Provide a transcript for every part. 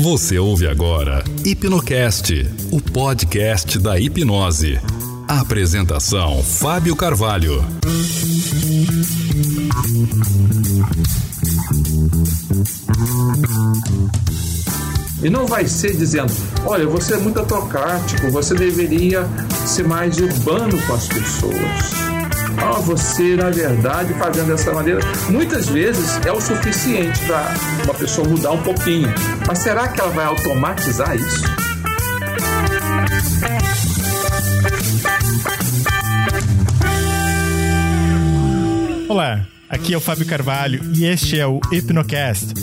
Você ouve agora Hipnocast, o podcast da hipnose. Apresentação: Fábio Carvalho. E não vai ser dizendo, olha, você é muito autocrático, você deveria ser mais urbano com as pessoas. Ah, você, na verdade, fazendo dessa maneira, muitas vezes é o suficiente para uma pessoa mudar um pouquinho. Mas será que ela vai automatizar isso? Olá, aqui é o Fábio Carvalho e este é o Hipnocast.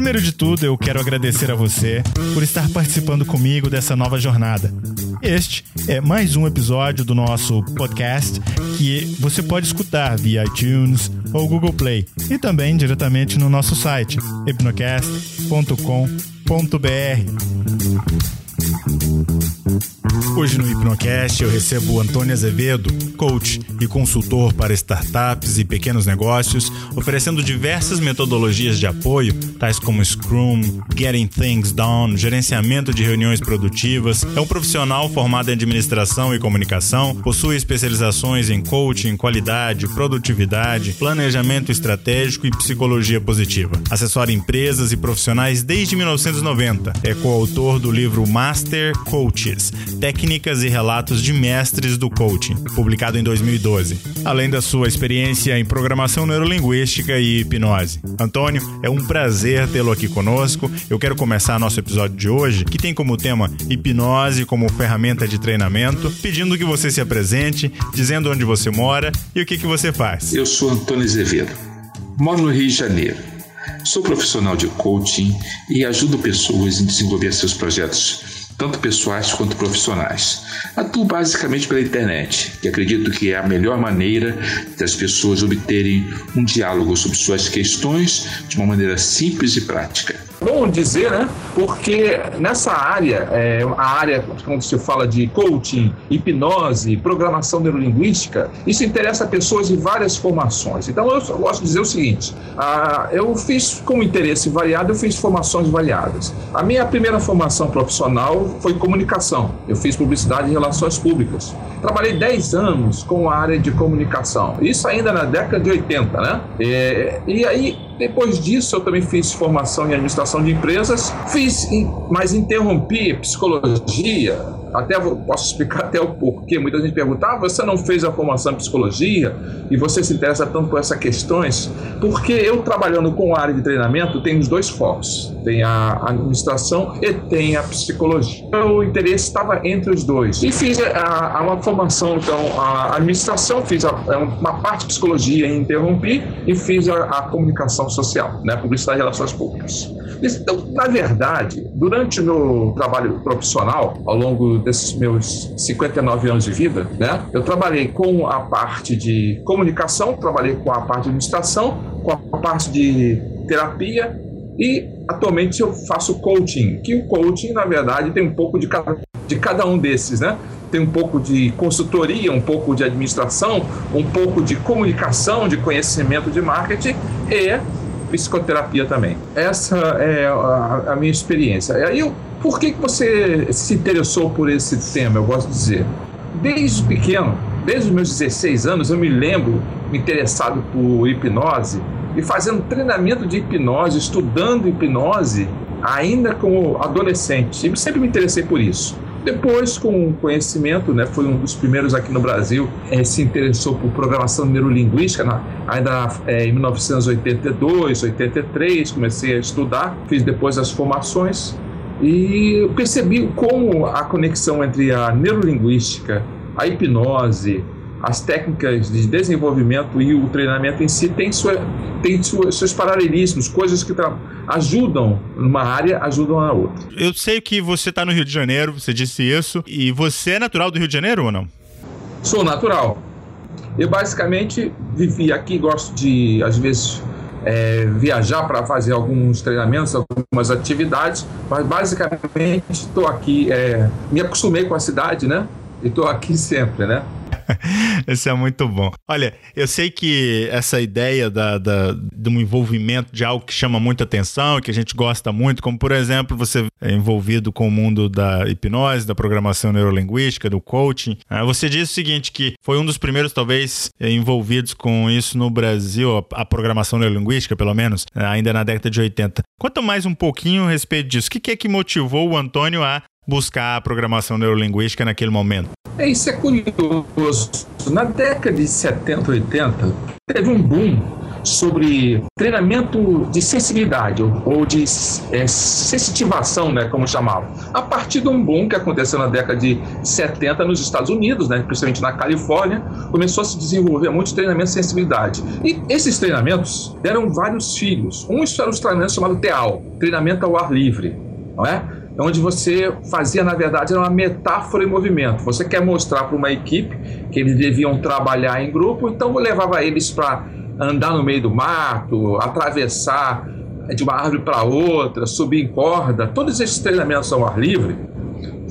Primeiro de tudo, eu quero agradecer a você por estar participando comigo dessa nova jornada. Este é mais um episódio do nosso podcast que você pode escutar via iTunes ou Google Play e também diretamente no nosso site hipnocast.com.br. Hoje no Hipnocast eu recebo Antônio Azevedo, coach e consultor para startups e pequenos negócios, oferecendo diversas metodologias de apoio, tais como Scrum, Getting Things Done, gerenciamento de reuniões produtivas. É um profissional formado em administração e comunicação, possui especializações em coaching, qualidade, produtividade, planejamento estratégico e psicologia positiva. Assessora empresas e profissionais desde 1990. É coautor do livro Master Coaches Técnicas e Relatos de Mestres do Coaching, publicado em 2012, além da sua experiência em programação neurolinguística e hipnose. Antônio, é um prazer tê-lo aqui conosco. Eu quero começar nosso episódio de hoje, que tem como tema hipnose como ferramenta de treinamento, pedindo que você se apresente, dizendo onde você mora e o que, que você faz. Eu sou Antônio Azevedo, moro no Rio de Janeiro. Sou profissional de coaching e ajudo pessoas em desenvolver seus projetos tanto pessoais quanto profissionais. Atuo basicamente pela internet, que acredito que é a melhor maneira das pessoas obterem um diálogo sobre suas questões de uma maneira simples e prática. Bom dizer, né? Porque nessa área, é, a área quando se fala de coaching, hipnose, programação neurolinguística, isso interessa pessoas de várias formações. Então eu gosto de dizer o seguinte: ah, eu fiz com interesse variado, eu fiz formações variadas. A minha primeira formação profissional foi comunicação. Eu fiz publicidade e relações públicas. Trabalhei 10 anos com a área de comunicação. Isso ainda na década de 80, né? É, e aí depois disso, eu também fiz formação em administração de empresas, fiz, mas interrompi psicologia até posso explicar até o porquê. Muita gente pergunta: ah, você não fez a formação em psicologia e você se interessa tanto por essas questões? Porque eu, trabalhando com a área de treinamento, tenho os dois focos: tem a administração e tem a psicologia. O interesse estava entre os dois. E fiz a, a uma formação, então, a administração, fiz a, é uma parte de psicologia e interrompi, e fiz a, a comunicação social, né, publicidade e relações públicas. Então, na verdade, durante meu trabalho profissional, ao longo desses meus 59 anos de vida, né, eu trabalhei com a parte de comunicação, trabalhei com a parte de administração, com a parte de terapia e atualmente eu faço coaching, que o coaching, na verdade, tem um pouco de cada, de cada um desses, né? Tem um pouco de consultoria, um pouco de administração, um pouco de comunicação, de conhecimento de marketing e psicoterapia também. Essa é a, a minha experiência. E aí, por que, que você se interessou por esse tema? Eu gosto de dizer. Desde pequeno, desde os meus 16 anos, eu me lembro me interessado por hipnose e fazendo treinamento de hipnose, estudando hipnose, ainda como adolescente. E sempre me interessei por isso. Depois, com conhecimento, né, foi um dos primeiros aqui no Brasil, é, se interessou por programação neurolinguística, na, ainda é, em 1982, 83, comecei a estudar, fiz depois as formações e percebi como a conexão entre a neurolinguística, a hipnose, as técnicas de desenvolvimento e o treinamento em si tem, sua, sua, seus paralelismos, coisas que ajudam numa área, ajudam na outra. Eu sei que você está no Rio de Janeiro, você disse isso, e você é natural do Rio de Janeiro ou não? Sou natural. Eu basicamente vivi aqui, gosto de, às vezes, é, viajar para fazer alguns treinamentos, algumas atividades, mas basicamente estou aqui, é, me acostumei com a cidade, né? E estou aqui sempre, né? Esse é muito bom. Olha, eu sei que essa ideia da, da, de um envolvimento de algo que chama muita atenção e que a gente gosta muito, como por exemplo, você é envolvido com o mundo da hipnose, da programação neurolinguística, do coaching. Ah, você disse o seguinte, que foi um dos primeiros, talvez, envolvidos com isso no Brasil, a programação neurolinguística, pelo menos, ainda na década de 80. Conta mais um pouquinho a respeito disso. O que é que motivou o Antônio a buscar a programação neurolinguística naquele momento? É, isso é curioso. Na década de 70, 80, teve um boom sobre treinamento de sensibilidade ou de é, sensitivação, né, como chamavam. A partir de um boom que aconteceu na década de 70 nos Estados Unidos, né, principalmente na Califórnia, começou a se desenvolver muito treinamento de sensibilidade. E esses treinamentos deram vários filhos. Um era os treinamentos chamado TEAL, treinamento ao ar livre, não é? Onde você fazia, na verdade, era uma metáfora em movimento. Você quer mostrar para uma equipe que eles deviam trabalhar em grupo, então levava eles para andar no meio do mato, atravessar de uma árvore para outra, subir em corda. Todos esses treinamentos ao ar livre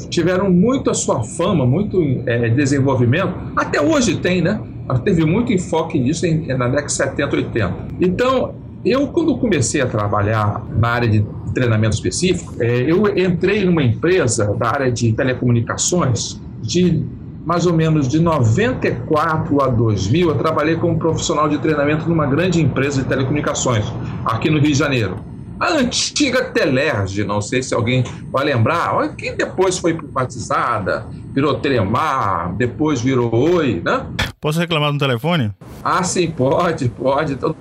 tiveram muito a sua fama, muito é, desenvolvimento. Até hoje tem, né? Teve muito enfoque nisso na década de 70, 80. Então, eu, quando comecei a trabalhar na área de treinamento específico, é, eu entrei numa empresa da área de telecomunicações de mais ou menos de 94 a 2000, eu trabalhei como profissional de treinamento numa grande empresa de telecomunicações aqui no Rio de Janeiro. A antiga Telerge, não sei se alguém vai lembrar, que depois foi privatizada, virou Telemar, depois virou Oi, né? Posso reclamar no telefone? Ah, sim, pode, pode. Então...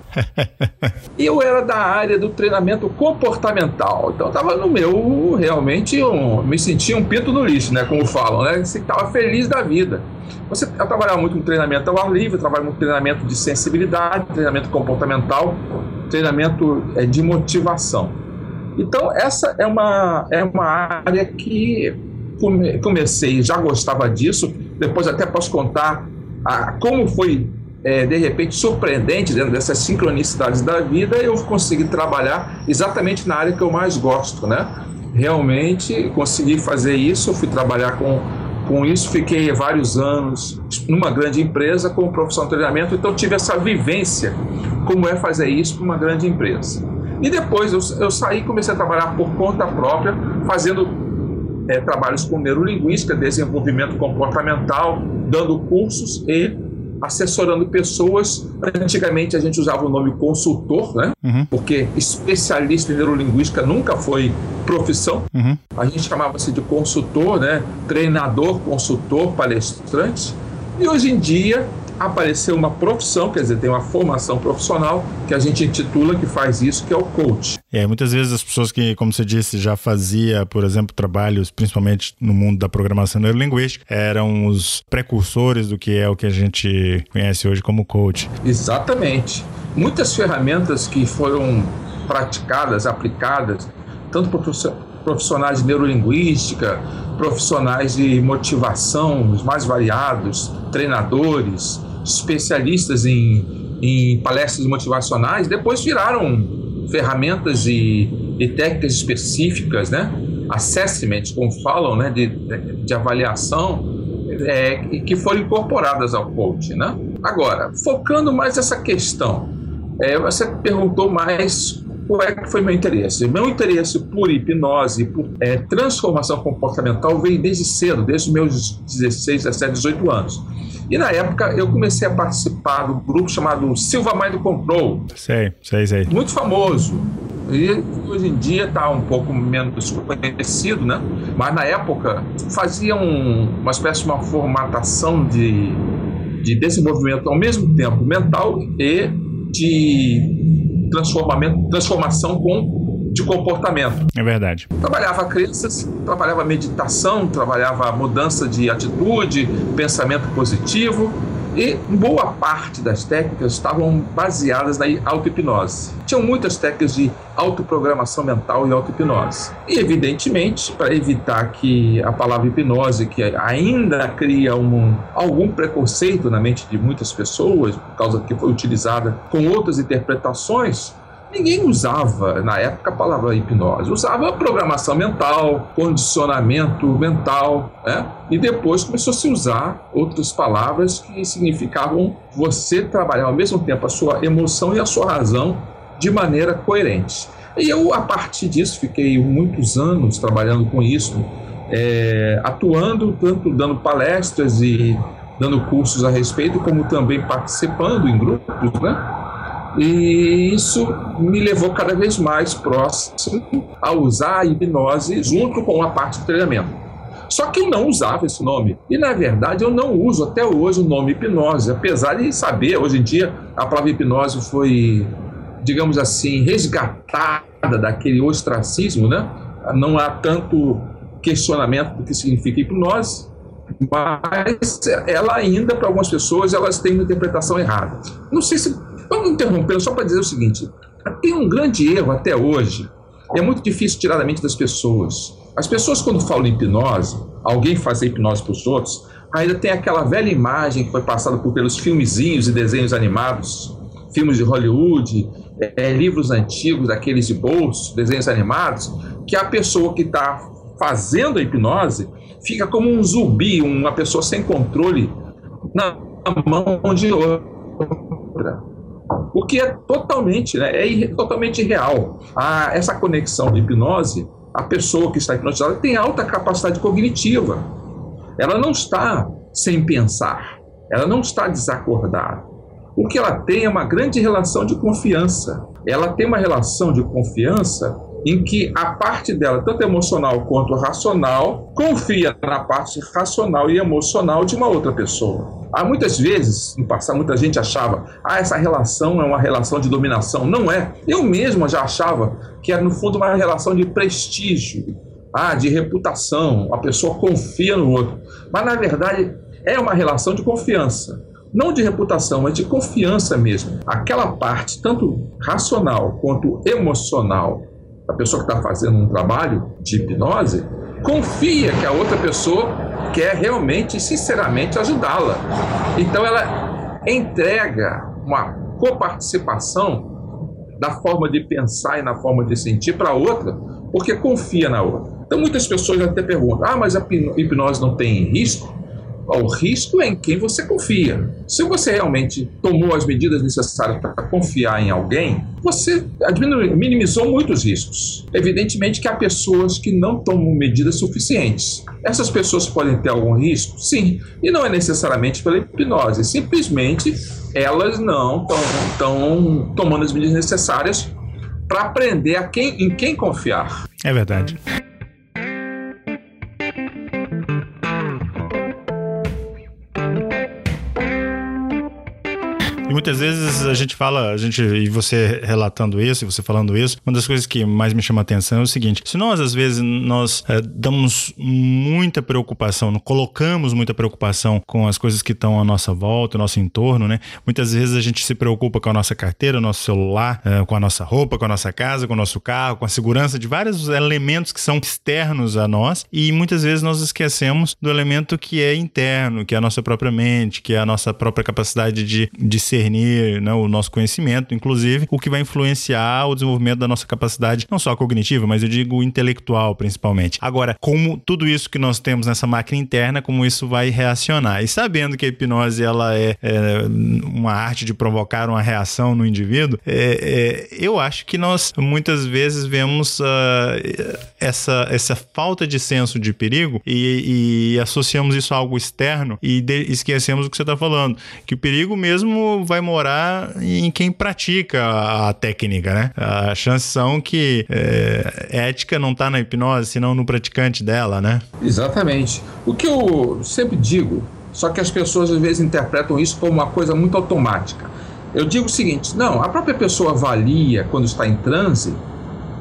eu era da área do treinamento comportamental, então estava no meu, realmente, um, me sentia um pinto no lixo, né, como falam, né? Você estava feliz da vida. Você, eu trabalhava muito com treinamento ao ar livre, eu trabalhava muito treinamento de sensibilidade, treinamento comportamental, treinamento é, de motivação. Então, essa é uma, é uma área que come, comecei, já gostava disso, depois até posso contar a, como foi, é, de repente, surpreendente dentro dessas sincronicidades da vida, eu consegui trabalhar exatamente na área que eu mais gosto, né? Realmente consegui fazer isso, fui trabalhar com com isso, fiquei vários anos numa grande empresa como profissional de treinamento, então tive essa vivência, como é fazer isso para uma grande empresa. E depois eu, eu saí e comecei a trabalhar por conta própria, fazendo é, trabalhos com neurolinguística, desenvolvimento comportamental, dando cursos e assessorando pessoas. Antigamente a gente usava o nome consultor, né? Uhum. Porque especialista em neurolinguística nunca foi profissão. Uhum. A gente chamava-se de consultor, né? Treinador, consultor, palestrante. E hoje em dia apareceu uma profissão, quer dizer, tem uma formação profissional que a gente intitula que faz isso, que é o coach. É, muitas vezes as pessoas que, como você disse, já fazia, por exemplo, trabalhos, principalmente no mundo da programação neurolinguística, eram os precursores do que é o que a gente conhece hoje como coach. Exatamente. Muitas ferramentas que foram praticadas, aplicadas, tanto por profissionais de neurolinguística, profissionais de motivação, os mais variados, treinadores, especialistas em, em palestras motivacionais, depois viraram ferramentas e, e técnicas específicas, né? assessment, como falam, né? de, de avaliação, é, que foram incorporadas ao coaching. Né? Agora, focando mais essa questão, é, você perguntou mais qual é que foi meu interesse? Meu interesse por hipnose, por é, transformação comportamental veio desde cedo, desde os meus 16, 17, 18 anos. E na época eu comecei a participar do grupo chamado Silva Mind Control. Sei, sei, sei. Muito famoso. E hoje em dia está um pouco menos conhecido, né? Mas na época fazia um, uma espécie de uma formatação de, de desenvolvimento ao mesmo tempo mental e de transformamento, transformação com de comportamento. É verdade. Trabalhava crianças, trabalhava meditação, trabalhava mudança de atitude, pensamento positivo e boa parte das técnicas estavam baseadas na auto-hipnose. Tinham muitas técnicas de autoprogramação mental e auto-hipnose. E, evidentemente, para evitar que a palavra hipnose, que ainda cria um, algum preconceito na mente de muitas pessoas, por causa que foi utilizada com outras interpretações, ninguém usava na época a palavra hipnose, usava programação mental, condicionamento mental, né? E depois começou a se usar outras palavras que significavam você trabalhar ao mesmo tempo a sua emoção e a sua razão de maneira coerente. E eu, a partir disso, fiquei muitos anos trabalhando com isso, é, atuando, tanto dando palestras e dando cursos a respeito, como também participando em grupos, né? E isso me levou cada vez mais próximo a usar a hipnose junto com a parte de treinamento. Só que eu não usava esse nome. E na verdade eu não uso até hoje o nome hipnose, apesar de saber, hoje em dia a palavra hipnose foi, digamos assim, resgatada daquele ostracismo, né? Não há tanto questionamento do que significa hipnose, mas ela ainda, para algumas pessoas, elas têm uma interpretação errada. Não sei se Vamos interromper só para dizer o seguinte: tem um grande erro até hoje, e é muito difícil tirar da mente das pessoas. As pessoas, quando falam em hipnose, alguém fazer hipnose para os outros, ainda tem aquela velha imagem que foi passada por, pelos filmezinhos e desenhos animados, filmes de Hollywood, é, livros antigos, daqueles de bolso, desenhos animados, que a pessoa que está fazendo a hipnose fica como um zumbi, uma pessoa sem controle na mão de outra o que é totalmente, né, é totalmente real. A, essa conexão de hipnose, a pessoa que está hipnotizada tem alta capacidade cognitiva. Ela não está sem pensar, ela não está desacordada. O que ela tem é uma grande relação de confiança. Ela tem uma relação de confiança em que a parte dela, tanto emocional quanto racional, confia na parte racional e emocional de uma outra pessoa. Há muitas vezes, no passado, muita gente achava, ah, essa relação é uma relação de dominação. Não é. Eu mesmo já achava que era, no fundo, uma relação de prestígio, ah, de reputação. A pessoa confia no outro. Mas, na verdade, é uma relação de confiança. Não de reputação, mas de confiança mesmo. Aquela parte, tanto racional quanto emocional, a pessoa que está fazendo um trabalho de hipnose confia que a outra pessoa quer realmente, sinceramente, ajudá-la. Então ela entrega uma coparticipação da forma de pensar e na forma de sentir para a outra, porque confia na outra. Então muitas pessoas até perguntam: ah, mas a hipnose não tem risco? O risco é em quem você confia. Se você realmente tomou as medidas necessárias para confiar em alguém, você minimizou muitos riscos. Evidentemente que há pessoas que não tomam medidas suficientes. Essas pessoas podem ter algum risco? Sim. E não é necessariamente pela hipnose, simplesmente elas não estão tomando as medidas necessárias para aprender a quem, em quem confiar. É verdade. Muitas vezes a gente fala, a gente, e você relatando isso, e você falando isso, uma das coisas que mais me chama a atenção é o seguinte: se nós, às vezes, nós é, damos muita preocupação, colocamos muita preocupação com as coisas que estão à nossa volta, ao nosso entorno, né? Muitas vezes a gente se preocupa com a nossa carteira, nosso celular, é, com a nossa roupa, com a nossa casa, com o nosso carro, com a segurança de vários elementos que são externos a nós, e muitas vezes nós esquecemos do elemento que é interno, que é a nossa própria mente, que é a nossa própria capacidade de, de ser discernir né, o nosso conhecimento, inclusive, o que vai influenciar o desenvolvimento da nossa capacidade, não só cognitiva, mas eu digo intelectual, principalmente. Agora, como tudo isso que nós temos nessa máquina interna, como isso vai reacionar? E sabendo que a hipnose ela é, é uma arte de provocar uma reação no indivíduo, é, é, eu acho que nós muitas vezes vemos uh, essa, essa falta de senso de perigo e, e associamos isso a algo externo e de, esquecemos o que você está falando, que o perigo mesmo vai morar em quem pratica a técnica, né? As chances são que é, ética não está na hipnose, senão no praticante dela, né? Exatamente. O que eu sempre digo, só que as pessoas às vezes interpretam isso como uma coisa muito automática. Eu digo o seguinte: não, a própria pessoa avalia quando está em transe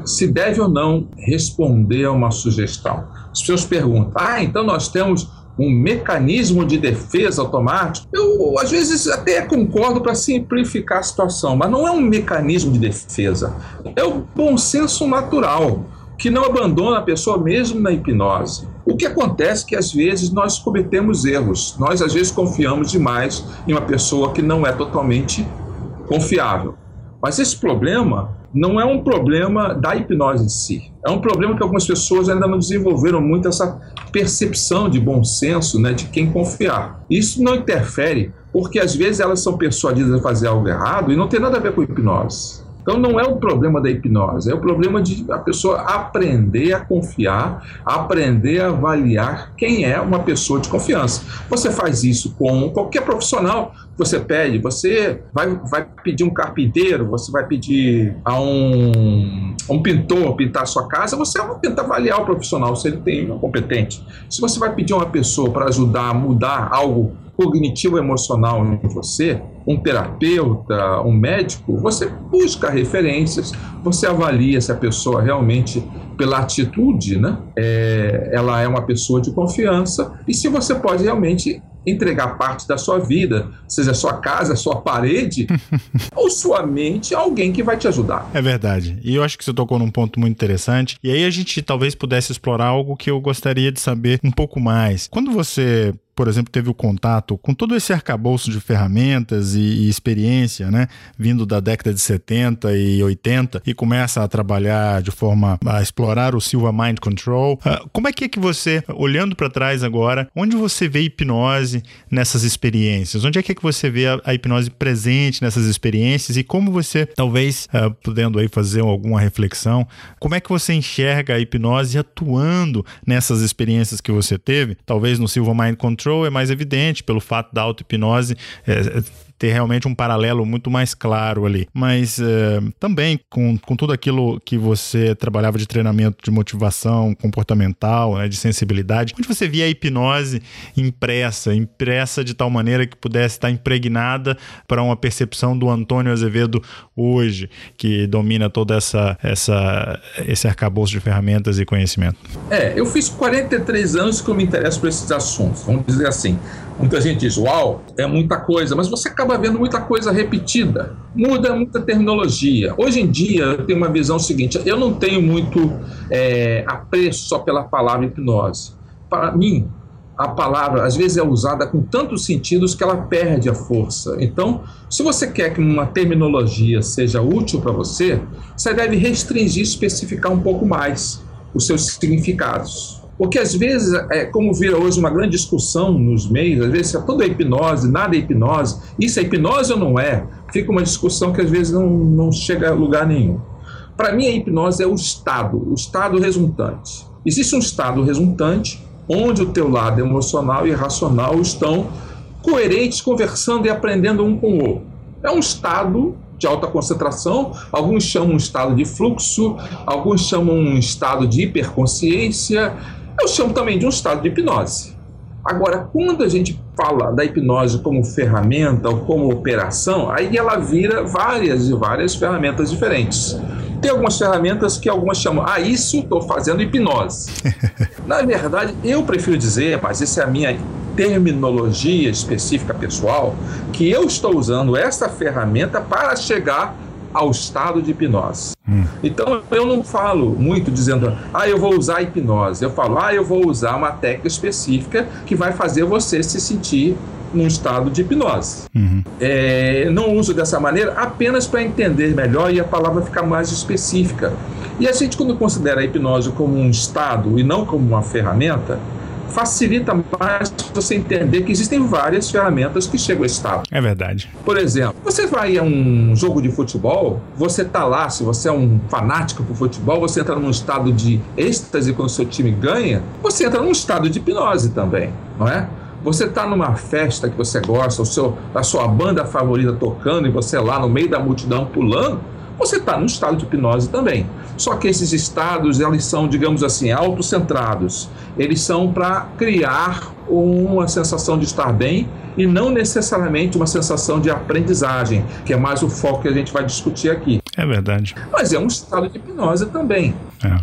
se deve ou não responder a uma sugestão. As pessoas perguntam: ah, então nós temos um mecanismo de defesa automático, eu às vezes até concordo para simplificar a situação, mas não é um mecanismo de defesa. É o bom senso natural que não abandona a pessoa mesmo na hipnose. O que acontece é que às vezes nós cometemos erros. Nós às vezes confiamos demais em uma pessoa que não é totalmente confiável. Mas esse problema não é um problema da hipnose em si. É um problema que algumas pessoas ainda não desenvolveram muito essa percepção de bom senso, né, de quem confiar. Isso não interfere, porque às vezes elas são persuadidas a fazer algo errado e não tem nada a ver com hipnose. Então não é o problema da hipnose, é o problema de a pessoa aprender a confiar, aprender a avaliar quem é uma pessoa de confiança. Você faz isso com qualquer profissional, você pede, você vai, vai pedir um carpinteiro, você vai pedir a um, um pintor pintar a sua casa, você tenta avaliar o profissional se ele tem uma competente. Se você vai pedir uma pessoa para ajudar a mudar algo cognitivo emocional em você, um terapeuta, um médico, você busca referências, você avalia se a pessoa realmente, pela atitude, né, é, ela é uma pessoa de confiança e se você pode realmente entregar parte da sua vida, seja sua casa, sua parede, ou sua mente alguém que vai te ajudar. É verdade. E eu acho que você tocou num ponto muito interessante. E aí a gente talvez pudesse explorar algo que eu gostaria de saber um pouco mais. Quando você por exemplo, teve o contato com todo esse arcabouço de ferramentas e, e, experiência, né, vindo da década de 70 e 80 e começa a trabalhar de forma a explorar o Silva Mind Control. Uh, como é que é que você, olhando para trás agora, onde você vê hipnose nessas experiências? Onde é que é que você vê a, a hipnose presente nessas experiências e como você, talvez, uh, podendo aí fazer alguma reflexão, como é que você enxerga a hipnose atuando nessas experiências que você teve, talvez no Silva Mind Control Control é mais evidente pelo fato da auto-hipnose é, ter realmente um paralelo muito mais claro ali. Mas é, também com, com tudo aquilo que você trabalhava de treinamento de motivação comportamental, né, de sensibilidade, onde você via a hipnose impressa, impressa de tal maneira que pudesse estar impregnada para uma percepção do Antônio Azevedo hoje, que domina toda essa, essa esse arcabouço de ferramentas e conhecimento. É, eu fiz 43 anos que eu me interesso por esses assuntos, vamos dizer assim. Muita gente diz, uau, é muita coisa, mas você acaba vendo muita coisa repetida. Muda muita terminologia. Hoje em dia, eu tenho uma visão seguinte: eu não tenho muito é, apreço só pela palavra hipnose. Para mim, a palavra às vezes é usada com tantos sentidos que ela perde a força. Então, se você quer que uma terminologia seja útil para você, você deve restringir, especificar um pouco mais os seus significados. Porque às vezes, é, como vira hoje uma grande discussão nos meios, às vezes é tudo é hipnose, nada é hipnose, isso é hipnose ou não é? Fica uma discussão que às vezes não, não chega a lugar nenhum. Para mim, a hipnose é o estado, o estado resultante. Existe um estado resultante onde o teu lado emocional e racional estão coerentes, conversando e aprendendo um com o outro. É um estado de alta concentração, alguns chamam um estado de fluxo, alguns chamam um estado de hiperconsciência, eu chamo também de um estado de hipnose. Agora, quando a gente fala da hipnose como ferramenta ou como operação, aí ela vira várias e várias ferramentas diferentes. Tem algumas ferramentas que algumas chamam, ah, isso estou fazendo hipnose. Na verdade, eu prefiro dizer, mas essa é a minha terminologia específica pessoal, que eu estou usando essa ferramenta para chegar ao estado de hipnose. Hum. Então eu não falo muito dizendo, ah, eu vou usar hipnose. Eu falo, ah, eu vou usar uma técnica específica que vai fazer você se sentir num estado de hipnose. Uhum. É, não uso dessa maneira apenas para entender melhor e a palavra ficar mais específica. E a gente, quando considera a hipnose como um estado e não como uma ferramenta, facilita mais você entender que existem várias ferramentas que chegam a estado. É verdade. Por exemplo, você vai a um jogo de futebol, você tá lá, se você é um fanático por futebol, você entra num estado de êxtase quando o seu time ganha, você entra num estado de hipnose também, não é? Você está numa festa que você gosta, o seu, a sua banda favorita tocando e você lá no meio da multidão pulando, você está num estado de hipnose também. Só que esses estados, eles são, digamos assim, autocentrados. Eles são para criar uma sensação de estar bem e não necessariamente uma sensação de aprendizagem, que é mais o foco que a gente vai discutir aqui. É verdade. Mas é um estado de hipnose também. É.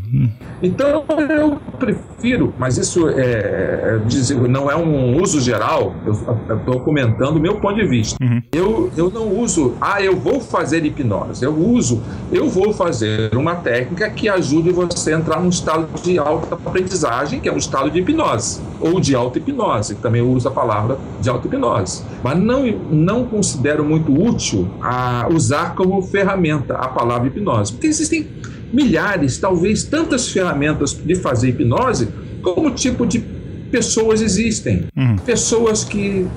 Então eu prefiro, mas isso é, é não é um uso geral, eu estou comentando o meu ponto de vista. Uhum. Eu, eu não uso, ah, eu vou fazer hipnose. Eu uso, eu vou fazer uma técnica que ajude você a entrar num estado de alta aprendizagem, que é um estado de hipnose, ou de auto-hipnose, que também usa a palavra de auto-hipnose. Mas não, não considero muito útil a usar como ferramenta a palavra hipnose, porque existem milhares, talvez tantas ferramentas de fazer hipnose como tipo de pessoas existem. Uhum. Pessoas que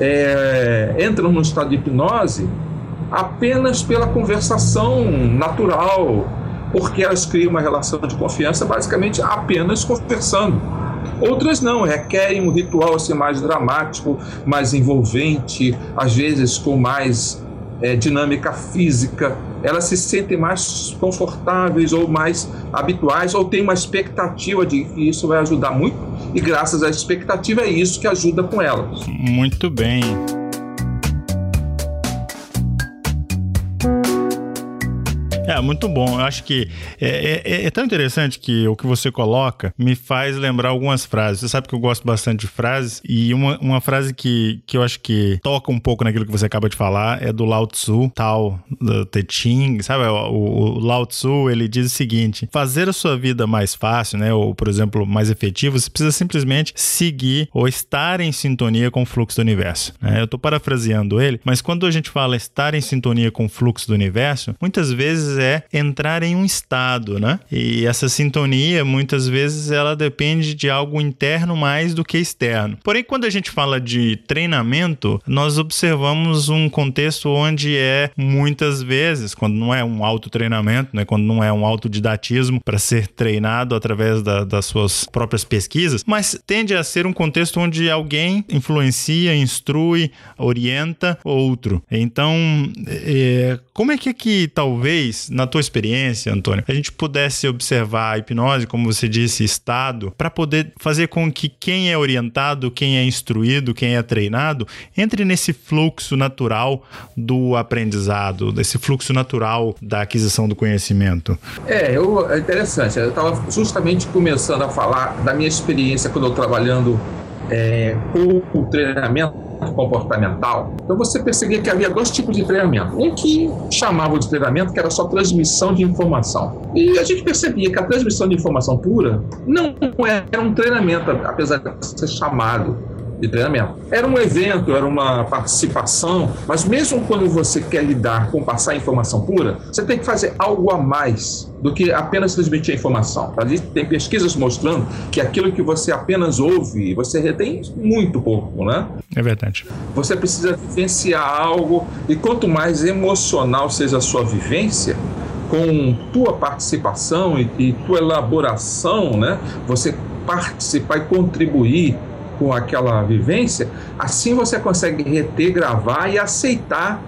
é, entram no estado de hipnose apenas pela conversação natural, porque elas criam uma relação de confiança basicamente apenas conversando. Outras não, requerem um ritual assim, mais dramático, mais envolvente, às vezes com mais é, dinâmica física, elas se sentem mais confortáveis ou mais habituais ou têm uma expectativa de que isso vai ajudar muito e graças à expectativa é isso que ajuda com elas. Muito bem. É, muito bom. Eu acho que é, é, é, tão interessante que o que você coloca me faz lembrar algumas frases. Você sabe que eu gosto bastante de frases, e uma, uma frase que, que eu acho que toca um pouco naquilo que você acaba de falar é do Lao Tzu, tal, do Te Ching, sabe? O, o, Lao Tzu, ele diz o seguinte: fazer a sua vida mais fácil, né? Ou, por exemplo, mais efetiva, você precisa simplesmente seguir ou estar em sintonia com o fluxo do universo. Né? Eu estou parafraseando ele, mas quando a gente fala estar em sintonia com o fluxo do universo, muitas vezes é entrar em um estado, né? E essa sintonia, muitas vezes, ela depende de algo interno mais do que externo. Porém, quando a gente fala de treinamento, nós observamos um contexto onde é muitas vezes, quando não é um autotreinamento, né? Quando não é um autodidatismo para ser treinado através da, das suas próprias pesquisas, mas tende a ser um contexto onde alguém influencia, instrui, orienta outro. Então, é, como é que é que talvez na tua experiência, Antônio, a gente pudesse observar a hipnose, como você disse, estado, para poder fazer com que quem é orientado, quem é instruído, quem é treinado, entre nesse fluxo natural do aprendizado, desse fluxo natural da aquisição do conhecimento? É, eu, é interessante. Eu estava justamente começando a falar da minha experiência quando eu trabalhando é, com o treinamento comportamental, então você percebia que havia dois tipos de treinamento. Um que chamava de treinamento que era só transmissão de informação. E a gente percebia que a transmissão de informação pura não era um treinamento, apesar de ser chamado de treinamento. Era um evento, era uma participação, mas mesmo quando você quer lidar com passar informação pura, você tem que fazer algo a mais do que apenas transmitir a informação. Tem pesquisas mostrando que aquilo que você apenas ouve, você retém muito pouco, né? É verdade. Você precisa vivenciar algo e quanto mais emocional seja a sua vivência, com tua participação e, e tua elaboração, né? Você participar e contribuir com aquela vivência, assim você consegue reter, gravar e aceitar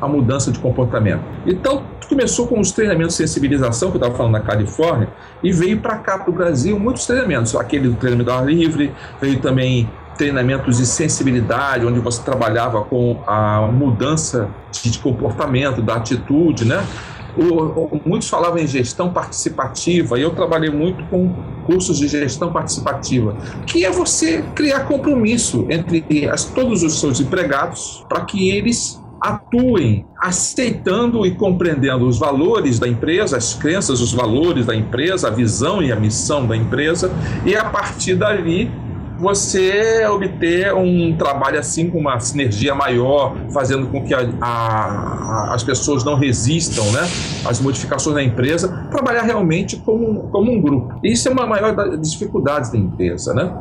a mudança de comportamento. Então, começou com os treinamentos de sensibilização, que eu estava falando na Califórnia, e veio para cá, para o Brasil, muitos treinamentos. Aquele do treinamento ao ar livre, veio também treinamentos de sensibilidade, onde você trabalhava com a mudança de comportamento, da atitude, né? O, muitos falavam em gestão participativa e eu trabalhei muito com cursos de gestão participativa, que é você criar compromisso entre as, todos os seus empregados para que eles atuem aceitando e compreendendo os valores da empresa, as crenças, os valores da empresa, a visão e a missão da empresa, e a partir dali você obter um trabalho assim com uma sinergia maior, fazendo com que a, a, as pessoas não resistam né, às modificações da empresa, trabalhar realmente como, como um grupo. Isso é uma maior das dificuldades da empresa. Né?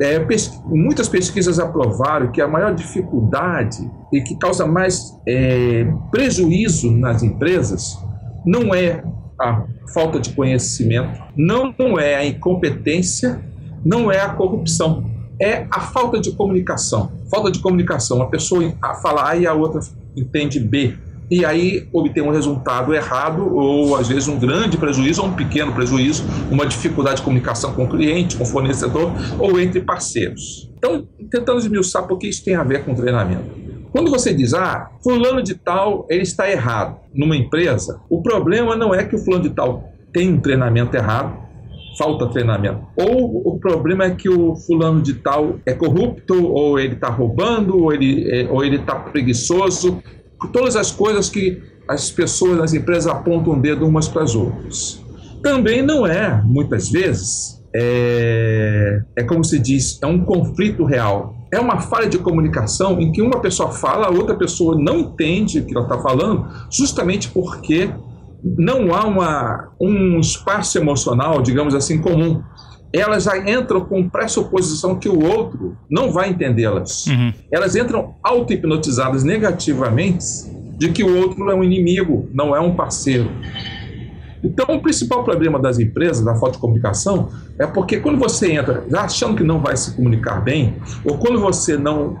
É, muitas pesquisas aprovaram que a maior dificuldade e que causa mais é, prejuízo nas empresas não é a falta de conhecimento, não é a incompetência não é a corrupção, é a falta de comunicação. Falta de comunicação, a pessoa fala A e a outra entende B. E aí obtém um resultado errado, ou às vezes um grande prejuízo, ou um pequeno prejuízo, uma dificuldade de comunicação com o cliente, com o fornecedor, ou entre parceiros. Então, tentando esmiuçar por que isso tem a ver com treinamento. Quando você diz, ah, fulano de tal, ele está errado numa empresa, o problema não é que o fulano de tal tem um treinamento errado, falta treinamento. Ou o problema é que o fulano de tal é corrupto, ou ele está roubando, ou ele é, ou ele está preguiçoso. Todas as coisas que as pessoas nas empresas apontam o dedo umas para as outras. Também não é, muitas vezes, é, é como se diz, é um conflito real. É uma falha de comunicação em que uma pessoa fala, a outra pessoa não entende o que ela está falando, justamente porque não há uma, um espaço emocional, digamos assim, comum. Elas já entram com pressuposição que o outro não vai entendê-las. Uhum. Elas entram auto-hipnotizadas negativamente de que o outro é um inimigo, não é um parceiro. Então, o principal problema das empresas, da falta de comunicação, é porque quando você entra já achando que não vai se comunicar bem, ou quando você não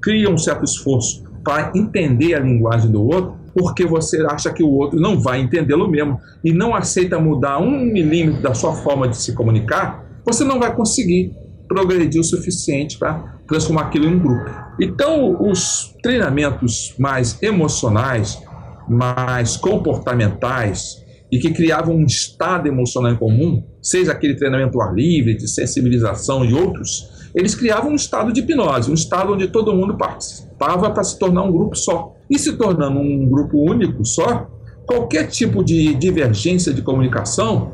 cria um certo esforço para entender a linguagem do outro, porque você acha que o outro não vai entendê-lo mesmo e não aceita mudar um milímetro da sua forma de se comunicar, você não vai conseguir progredir o suficiente para transformar aquilo em um grupo. Então, os treinamentos mais emocionais, mais comportamentais e que criavam um estado emocional em comum, seja aquele treinamento ar livre, de sensibilização e outros, eles criavam um estado de hipnose, um estado onde todo mundo participava para se tornar um grupo só. E se tornando um grupo único só, qualquer tipo de divergência de comunicação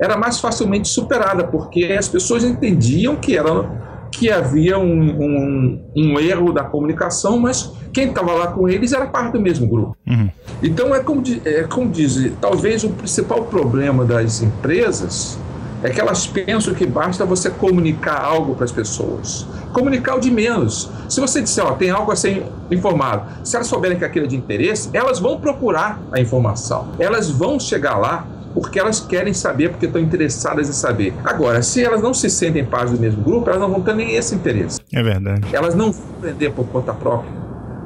era mais facilmente superada, porque as pessoas entendiam que, era, que havia um, um, um erro da comunicação, mas quem estava lá com eles era parte do mesmo grupo. Uhum. Então, é como, é como diz, talvez o principal problema das empresas é que elas pensam que basta você comunicar algo para as pessoas. Comunicar o de menos. Se você disser, ó, tem algo a ser informado, se elas souberem que aquilo é de interesse, elas vão procurar a informação. Elas vão chegar lá porque elas querem saber, porque estão interessadas em saber. Agora, se elas não se sentem parte do mesmo grupo, elas não vão ter nem esse interesse. É verdade. Elas não vão aprender por conta própria.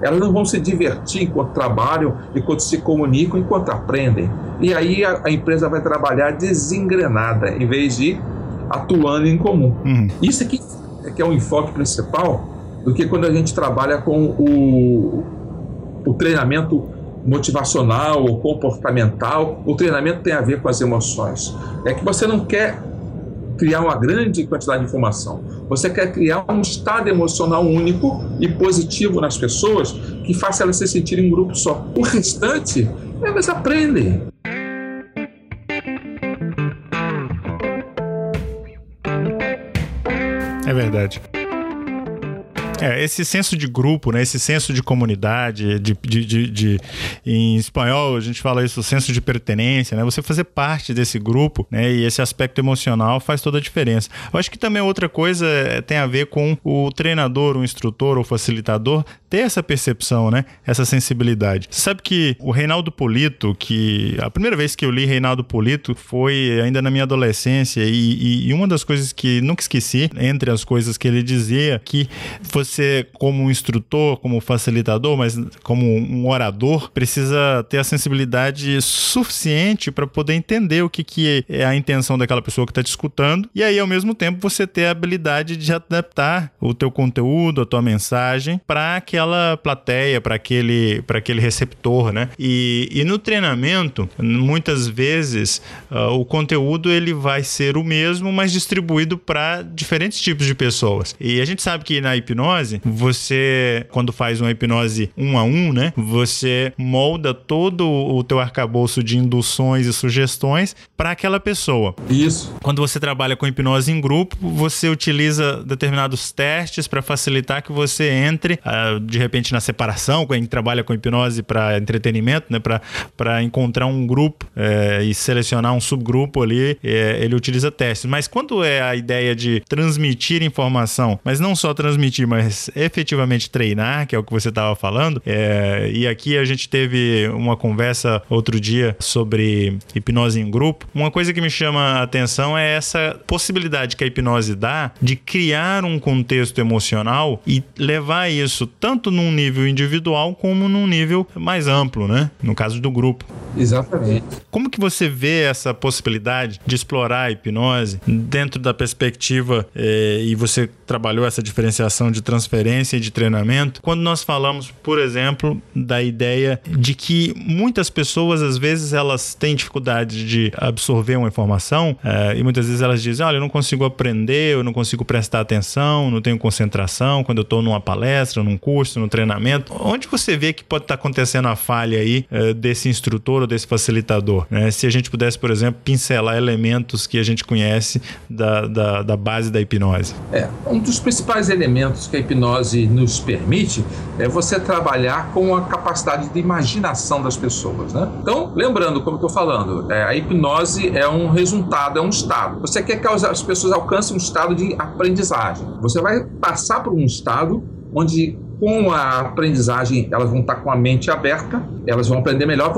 Elas não vão se divertir enquanto trabalham, enquanto se comunicam, enquanto aprendem. E aí a, a empresa vai trabalhar desengrenada, em vez de atuando em comum. Uhum. Isso aqui é que é o enfoque principal do que quando a gente trabalha com o, o treinamento motivacional ou comportamental. O treinamento tem a ver com as emoções. É que você não quer criar uma grande quantidade de informação. Você quer criar um estado emocional único e positivo nas pessoas que faça elas se sentirem um grupo só. O restante, elas aprendem. É verdade. É, esse senso de grupo, né? Esse senso de comunidade, de, de, de, de, em espanhol a gente fala isso, o senso de pertenência, né? Você fazer parte desse grupo, né? E esse aspecto emocional faz toda a diferença. Eu acho que também outra coisa é, tem a ver com o treinador, o instrutor ou facilitador ter essa percepção, né? Essa sensibilidade. Você sabe que o Reinaldo Polito, que a primeira vez que eu li Reinaldo Polito foi ainda na minha adolescência e, e, uma das coisas que nunca esqueci, entre as coisas que ele dizia, que você como instrutor, como facilitador, mas como um orador, precisa ter a sensibilidade suficiente para poder entender o que, que é a intenção daquela pessoa que está te escutando. E aí, ao mesmo tempo, você ter a habilidade de adaptar o teu conteúdo, a tua mensagem para aquela plateia, para aquele, aquele receptor, né? E, e no treinamento, muitas vezes, uh, o conteúdo ele vai ser o mesmo, mas distribuído para diferentes tipos de pessoas. E a gente sabe que na hipnose hipnose, você, quando faz uma hipnose um a um, né? Você molda todo o teu arcabouço de induções e sugestões para aquela pessoa. Isso. Quando você trabalha com hipnose em grupo, você utiliza determinados testes para facilitar que você entre, uh, de repente, na separação, gente trabalha com hipnose para entretenimento, né? Para encontrar um grupo é, e selecionar um subgrupo ali, é, ele utiliza testes. Mas quando é a ideia de transmitir informação, mas não só transmitir, mas mas efetivamente treinar, que é o que você estava falando. É, e aqui a gente teve uma conversa outro dia sobre hipnose em grupo. Uma coisa que me chama a atenção é essa possibilidade que a hipnose dá de criar um contexto emocional e levar isso tanto num nível individual como num nível mais amplo, né? No caso do grupo. Exatamente. Como que você vê essa possibilidade de explorar a hipnose dentro da perspectiva, eh, e você trabalhou essa diferenciação de transferência e de treinamento, quando nós falamos, por exemplo, da ideia de que muitas pessoas, às vezes, elas têm dificuldade de absorver uma informação eh, e muitas vezes elas dizem, olha, eu não consigo aprender, eu não consigo prestar atenção, não tenho concentração quando eu estou numa palestra, num curso, num treinamento. Onde você vê que pode estar acontecendo a falha aí eh, desse instrutor ou desse facilitador? Né? Se a gente pudesse, por exemplo, pincelar elementos que a gente conhece da, da, da base da hipnose. É, um dos principais elementos que a hipnose nos permite é você trabalhar com a capacidade de imaginação das pessoas, né? Então, lembrando, como eu estou falando, é, a hipnose é um resultado, é um estado. Você quer que as pessoas alcancem um estado de aprendizagem. Você vai passar por um estado onde com a aprendizagem, elas vão estar com a mente aberta, elas vão aprender melhor,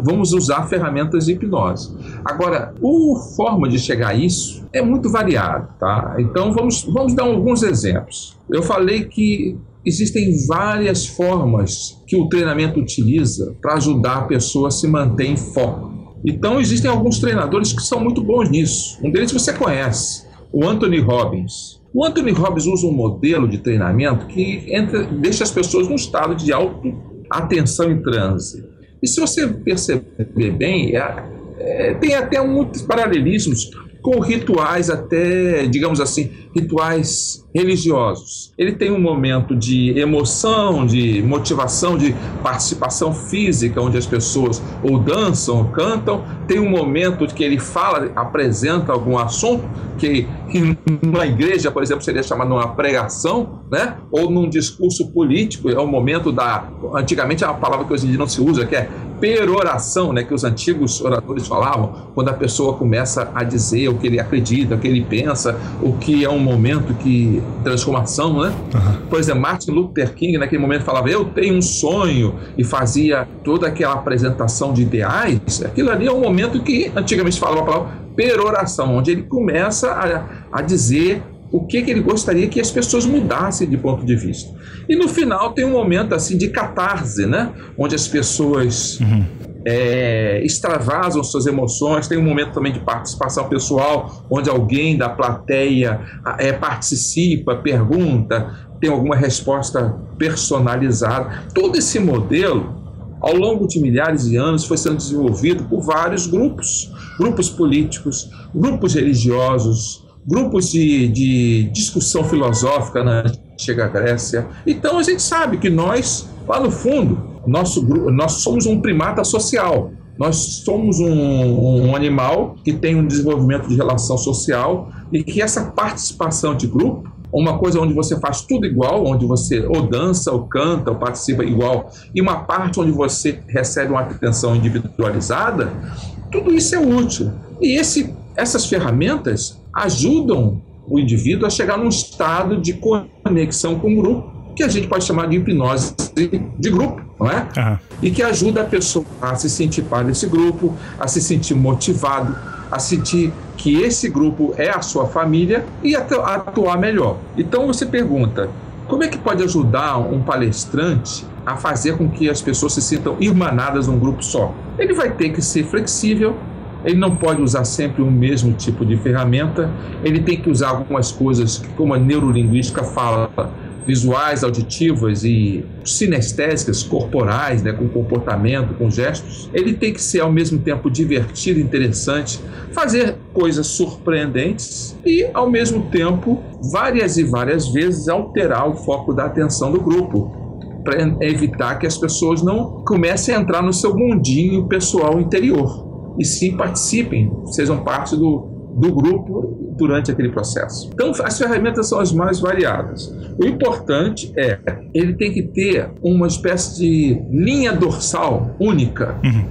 vamos usar ferramentas de hipnose. Agora, a forma de chegar a isso é muito variado, tá? Então, vamos, vamos dar alguns exemplos. Eu falei que existem várias formas que o treinamento utiliza para ajudar a pessoa a se manter em foco. Então, existem alguns treinadores que são muito bons nisso. Um deles você conhece, o Anthony Robbins. O Anthony Robbins usa um modelo de treinamento que entra, deixa as pessoas num estado de alta atenção em transe. E se você perceber bem, é, é, tem até muitos paralelismos com rituais até, digamos assim, rituais religiosos. Ele tem um momento de emoção, de motivação, de participação física, onde as pessoas ou dançam ou cantam. Tem um momento que ele fala, apresenta algum assunto, que, que numa igreja, por exemplo, seria chamado uma pregação, né? ou num discurso político, é o momento da. Antigamente é uma palavra que hoje em dia não se usa, que é peroração, né? que os antigos oradores falavam, quando a pessoa começa a dizer o que ele acredita, o que ele pensa, o que é um momento que transformação, né? Uhum. Por exemplo, Martin Luther King naquele momento falava eu tenho um sonho e fazia toda aquela apresentação de ideais. Aquilo ali é um momento que antigamente falava a palavra peroração, onde ele começa a, a dizer o que, que ele gostaria que as pessoas mudassem de ponto de vista. E no final tem um momento assim de catarse, né? Onde as pessoas uhum. É, extravasam suas emoções. Tem um momento também de participação pessoal, onde alguém da plateia é, participa, pergunta, tem alguma resposta personalizada. Todo esse modelo ao longo de milhares de anos, foi sendo desenvolvido por vários grupos, grupos políticos, grupos religiosos, grupos de, de discussão filosófica na antiga Grécia. Então a gente sabe que nós, lá no fundo, nosso, nós somos um primata social. Nós somos um, um, animal que tem um desenvolvimento de relação social e que essa participação de grupo, uma coisa onde você faz tudo igual, onde você ou dança, ou canta, ou participa igual, e uma parte onde você recebe uma atenção individualizada, tudo isso é útil. E esse, essas ferramentas ajudam o indivíduo a chegar num estado de conexão com o grupo, que a gente pode chamar de hipnose de grupo, não é? Uhum. E que ajuda a pessoa a se sentir parte desse grupo, a se sentir motivado, a sentir que esse grupo é a sua família e a atuar melhor. Então você pergunta, como é que pode ajudar um palestrante a fazer com que as pessoas se sintam irmanadas num grupo só? Ele vai ter que ser flexível, ele não pode usar sempre o mesmo tipo de ferramenta, ele tem que usar algumas coisas que, como a neurolinguística fala, visuais, auditivas e sinestésicas, corporais, né, com comportamento, com gestos. Ele tem que ser ao mesmo tempo divertido, interessante, fazer coisas surpreendentes e ao mesmo tempo, várias e várias vezes alterar o foco da atenção do grupo para evitar que as pessoas não comecem a entrar no seu mundinho pessoal interior e sim participem, sejam parte do, do grupo durante aquele processo. Então, as ferramentas são as mais variadas. O importante é, ele tem que ter uma espécie de linha dorsal única uhum.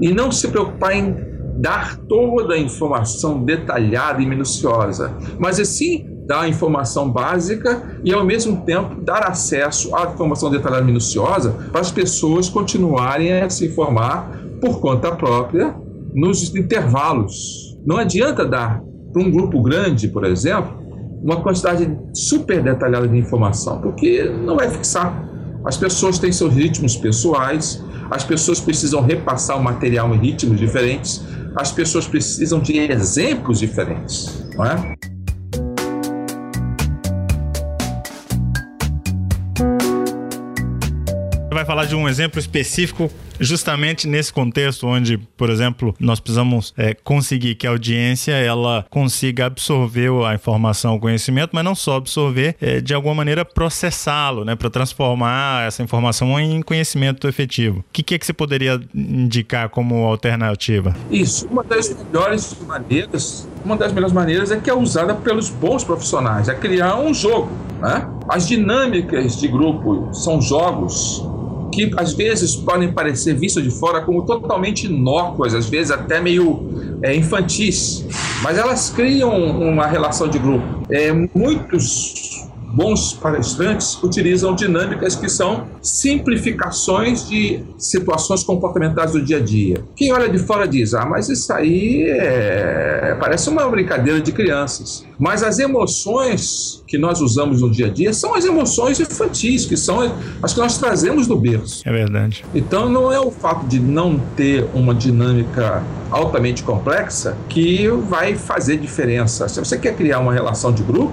e não se preocupar em dar toda a informação detalhada e minuciosa, mas assim dar a informação básica e ao mesmo tempo dar acesso à informação detalhada e minuciosa para as pessoas continuarem a se informar por conta própria nos intervalos. Não adianta dar para um grupo grande, por exemplo, uma quantidade super detalhada de informação, porque não vai fixar. As pessoas têm seus ritmos pessoais, as pessoas precisam repassar o material em ritmos diferentes, as pessoas precisam de exemplos diferentes, não é? Vai falar de um exemplo específico justamente nesse contexto onde, por exemplo, nós precisamos é, conseguir que a audiência ela consiga absorver a informação, o conhecimento, mas não só absorver, é, de alguma maneira processá-lo, né, para transformar essa informação em conhecimento efetivo. O que, que é que você poderia indicar como alternativa? Isso, uma das melhores maneiras, uma das melhores maneiras é que é usada pelos bons profissionais, é criar um jogo, né? As dinâmicas de grupo são jogos que às vezes podem parecer vistos de fora como totalmente inócuas, às vezes até meio é, infantis, mas elas criam uma relação de grupo. É, muitos bons palestrantes utilizam dinâmicas que são simplificações de situações comportamentais do dia a dia. Quem olha de fora diz: ah, mas isso aí é... parece uma brincadeira de crianças. Mas as emoções que nós usamos no dia a dia são as emoções infantis, que são as que nós trazemos do berço. É verdade. Então não é o fato de não ter uma dinâmica altamente complexa que vai fazer diferença. Se você quer criar uma relação de grupo,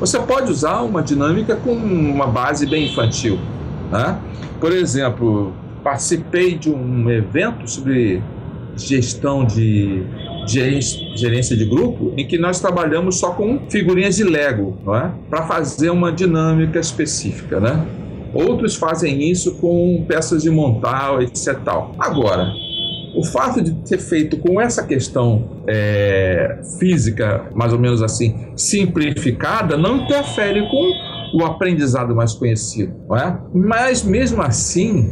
você pode usar uma dinâmica com uma base bem infantil. Né? Por exemplo, participei de um evento sobre gestão de gerência de grupo em que nós trabalhamos só com figurinhas de Lego, é? Para fazer uma dinâmica específica, né? Outros fazem isso com peças de montar, etc. Tal. Agora, o fato de ter feito com essa questão é, física, mais ou menos assim, simplificada, não interfere com o aprendizado mais conhecido, não é? Mas mesmo assim,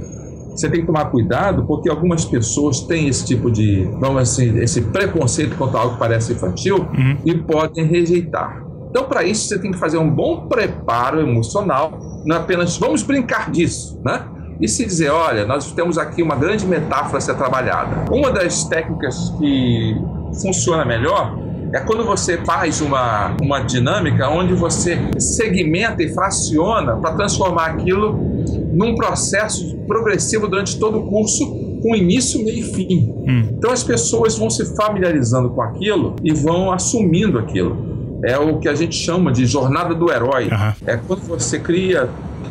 você tem que tomar cuidado porque algumas pessoas têm esse tipo de, vamos assim, esse preconceito contra algo que parece infantil uhum. e podem rejeitar. Então, para isso, você tem que fazer um bom preparo emocional, não é apenas vamos brincar disso, né? E se dizer, olha, nós temos aqui uma grande metáfora a ser trabalhada. Uma das técnicas que funciona melhor é quando você faz uma, uma dinâmica onde você segmenta e fraciona para transformar aquilo num processo progressivo durante todo o curso, com início, meio e fim. Hum. Então as pessoas vão se familiarizando com aquilo e vão assumindo aquilo. É o que a gente chama de jornada do herói. Uhum. É quando você cria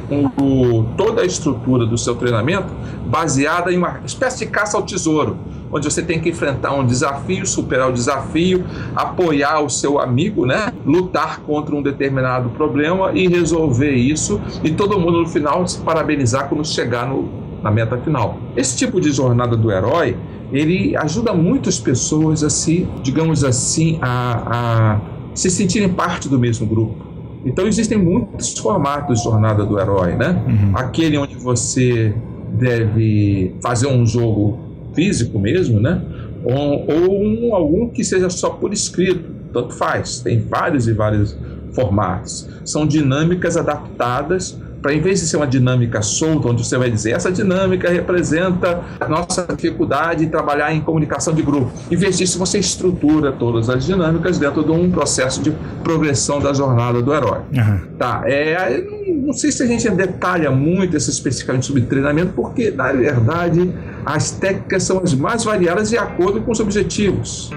o, toda a estrutura do seu treinamento baseada em uma espécie de caça ao tesouro, onde você tem que enfrentar um desafio, superar o desafio, apoiar o seu amigo, né? lutar contra um determinado problema e resolver isso, e todo mundo no final se parabenizar quando chegar no, na meta final. Esse tipo de jornada do herói, ele ajuda muitas pessoas a se, digamos assim, a, a se sentirem parte do mesmo grupo. Então existem muitos formatos de jornada do herói, né? Uhum. Aquele onde você deve fazer um jogo físico mesmo, né? Ou, ou um, algum que seja só por escrito, tanto faz. Tem vários e vários formatos. São dinâmicas adaptadas para em vez de ser uma dinâmica solta, onde você vai dizer essa dinâmica representa a nossa dificuldade em trabalhar em comunicação de grupo. Em vez disso, você estrutura todas as dinâmicas dentro de um processo de progressão da jornada do herói. Uhum. Tá, é, não sei se a gente detalha muito esse especificamente sobre treinamento, porque na verdade as técnicas são as mais variadas de acordo com os objetivos.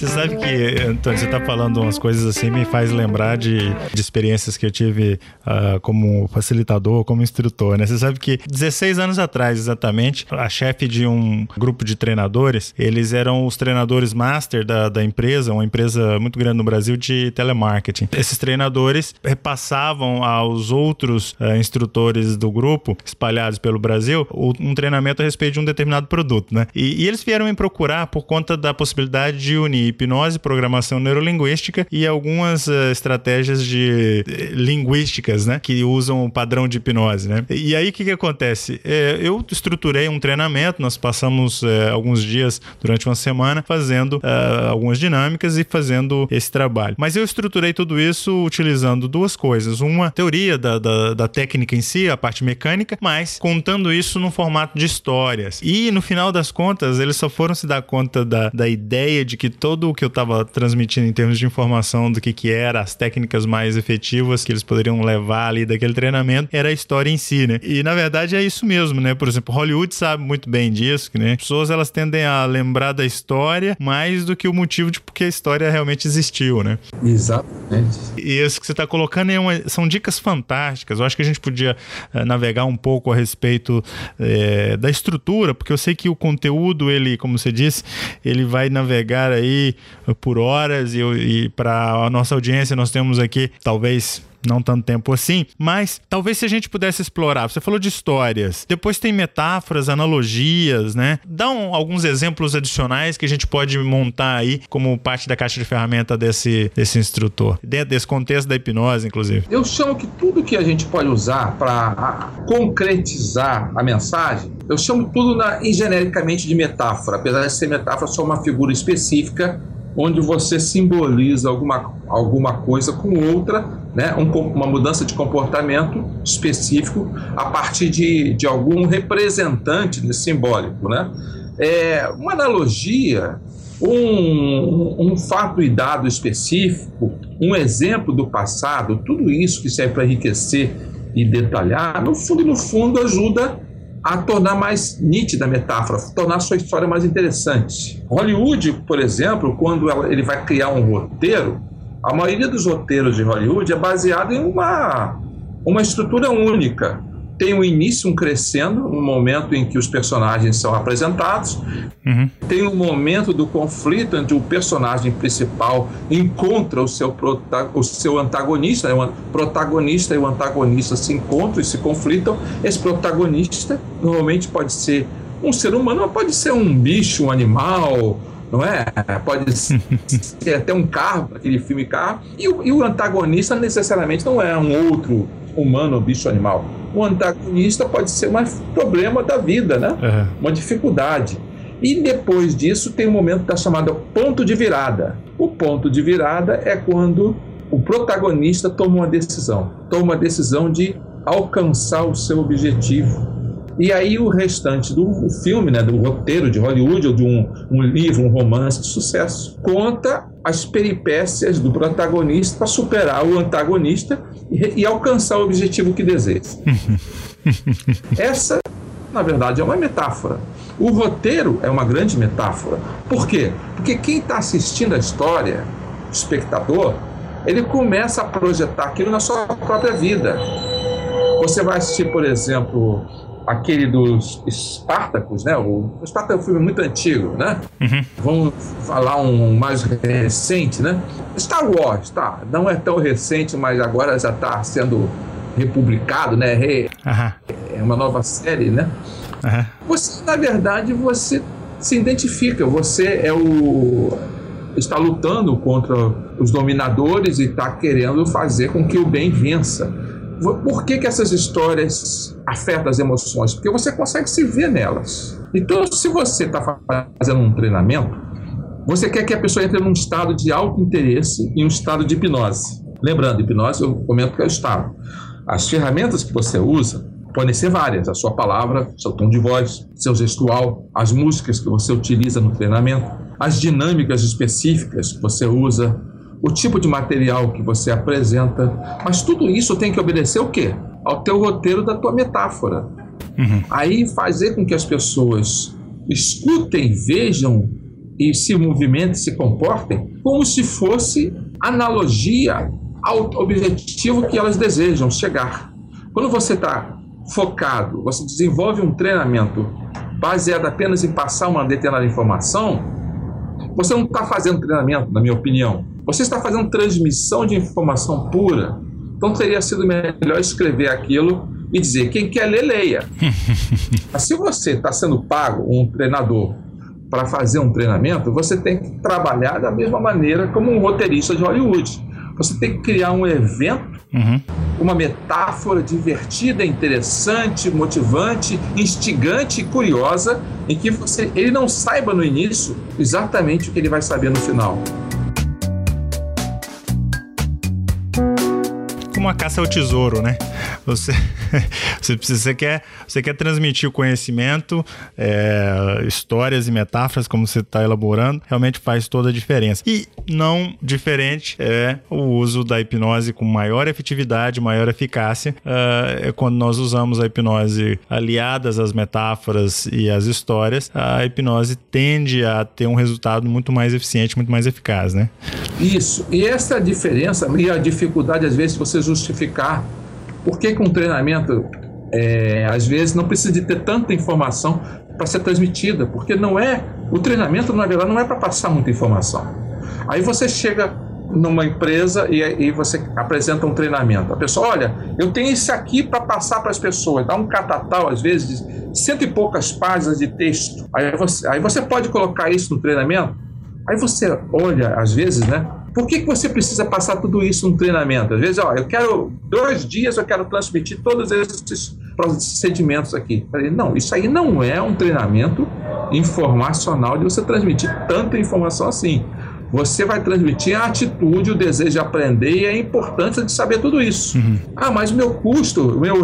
Você sabe que, Antônio, você está falando umas coisas assim, me faz lembrar de, de experiências que eu tive uh, como facilitador, como instrutor, né? Você sabe que 16 anos atrás, exatamente, a chefe de um grupo de treinadores, eles eram os treinadores master da, da empresa, uma empresa muito grande no Brasil de telemarketing. Esses treinadores repassavam aos outros uh, instrutores do grupo, espalhados pelo Brasil, um treinamento a respeito de um determinado produto, né? E, e eles vieram me procurar por conta da possibilidade de unir hipnose, programação neurolinguística e algumas uh, estratégias de uh, linguísticas, né? Que usam o padrão de hipnose, né? E aí o que, que acontece? É, eu estruturei um treinamento, nós passamos é, alguns dias durante uma semana fazendo uh, algumas dinâmicas e fazendo esse trabalho. Mas eu estruturei tudo isso utilizando duas coisas. Uma teoria da, da, da técnica em si, a parte mecânica, mas contando isso no formato de histórias. E no final das contas, eles só foram se dar conta da, da ideia de que todo todo o que eu estava transmitindo em termos de informação do que, que era, as técnicas mais efetivas que eles poderiam levar ali daquele treinamento, era a história em si, né? E na verdade é isso mesmo, né? Por exemplo, Hollywood sabe muito bem disso, né? As pessoas elas tendem a lembrar da história mais do que o motivo de porque a história realmente existiu, né? Exatamente. E isso que você está colocando é uma, são dicas fantásticas. Eu acho que a gente podia uh, navegar um pouco a respeito uh, da estrutura, porque eu sei que o conteúdo, ele, como você disse, ele vai navegar aí por horas e, e para a nossa audiência nós temos aqui talvez não tanto tempo assim, mas talvez se a gente pudesse explorar. Você falou de histórias, depois tem metáforas, analogias, né? Dá um, alguns exemplos adicionais que a gente pode montar aí como parte da caixa de ferramenta desse, desse instrutor, dentro desse contexto da hipnose, inclusive. Eu chamo que tudo que a gente pode usar para concretizar a mensagem, eu chamo tudo na, genericamente de metáfora, apesar de ser metáfora só uma figura específica onde você simboliza alguma, alguma coisa com outra, né? Um, uma mudança de comportamento específico a partir de, de algum representante desse simbólico. Né? É, uma analogia, um, um fato e dado específico, um exemplo do passado, tudo isso que serve para enriquecer e detalhar, no fundo, no fundo ajuda a tornar mais nítida a metáfora, tornar a sua história mais interessante. Hollywood, por exemplo, quando ele vai criar um roteiro, a maioria dos roteiros de Hollywood é baseado em uma, uma estrutura única tem um início, um crescendo, um momento em que os personagens são apresentados, uhum. tem um momento do conflito onde o personagem principal encontra o seu, o seu antagonista, o protagonista e o antagonista se encontram e se conflitam. Esse protagonista normalmente pode ser um ser humano, mas pode ser um bicho, um animal, não é? Pode ser até um carro, aquele filme carro. E o, e o antagonista necessariamente não é um outro humano ou bicho animal. O antagonista pode ser um problema da vida, né? Uhum. Uma dificuldade. E depois disso tem um momento da chamada ponto de virada. O ponto de virada é quando o protagonista toma uma decisão, toma uma decisão de alcançar o seu objetivo. E aí o restante do filme, né, do roteiro de Hollywood ou de um, um livro, um romance de sucesso, conta as peripécias do protagonista para superar o antagonista e, e alcançar o objetivo que deseja. Essa, na verdade, é uma metáfora. O roteiro é uma grande metáfora. Por quê? Porque quem está assistindo a história, o espectador, ele começa a projetar aquilo na sua própria vida. Você vai assistir, por exemplo, aquele dos Espartacos, né? O, o é um filme muito antigo, né? Uhum. Vamos falar um mais recente, né? Star Wars, tá? Não é tão recente, mas agora já está sendo republicado, né? Re, uhum. É uma nova série, né? Uhum. Você, na verdade, você se identifica. Você é o está lutando contra os dominadores e está querendo fazer com que o bem vença. Por que, que essas histórias afetam as emoções? Porque você consegue se ver nelas. Então, se você está fazendo um treinamento, você quer que a pessoa entre num estado de alto interesse e um estado de hipnose. Lembrando, hipnose eu comento que é o estado. As ferramentas que você usa podem ser várias: a sua palavra, seu tom de voz, seu gestual, as músicas que você utiliza no treinamento, as dinâmicas específicas que você usa, o tipo de material que você apresenta, mas tudo isso tem que obedecer o quê? Ao teu roteiro da tua metáfora. Uhum. Aí fazer com que as pessoas escutem, vejam e se movimentem, se comportem como se fosse analogia ao objetivo que elas desejam chegar. Quando você está focado, você desenvolve um treinamento baseado apenas em passar uma determinada informação, você não está fazendo treinamento, na minha opinião. Você está fazendo transmissão de informação pura. Então teria sido melhor escrever aquilo e dizer: quem quer ler, leia. Mas se você está sendo pago, um treinador, para fazer um treinamento, você tem que trabalhar da mesma maneira como um roteirista de Hollywood. Você tem que criar um evento, uhum. uma metáfora divertida, interessante, motivante, instigante e curiosa, em que você, ele não saiba no início exatamente o que ele vai saber no final. Como uma caça ao tesouro, né? Você, você, precisa, você, quer, você quer transmitir o conhecimento, é, histórias e metáforas, como você está elaborando, realmente faz toda a diferença. E não diferente é o uso da hipnose com maior efetividade, maior eficácia, uh, é quando nós usamos a hipnose aliadas às metáforas e às histórias, a hipnose tende a ter um resultado muito mais eficiente, muito mais eficaz, né? Isso. E essa é diferença e a dificuldade, às vezes, de você justificar por que, com um treinamento, é, às vezes, não precisa de ter tanta informação para ser transmitida, porque não é. O treinamento, na verdade, não é para passar muita informação. Aí você chega numa empresa e, e você apresenta um treinamento. A pessoa, olha, eu tenho isso aqui para passar para as pessoas. Dá um catatal, às vezes, cento e poucas páginas de texto. Aí você, aí você pode colocar isso no treinamento. Aí você olha, às vezes, né? Por que, que você precisa passar tudo isso no treinamento? Às vezes, ó, eu quero dois dias, eu quero transmitir todos esses procedimentos aqui. Falei, não, isso aí não é um treinamento informacional de você transmitir tanta informação assim. Você vai transmitir a atitude, o desejo de aprender e a importância de saber tudo isso. Uhum. Ah, mas o meu custo, o meu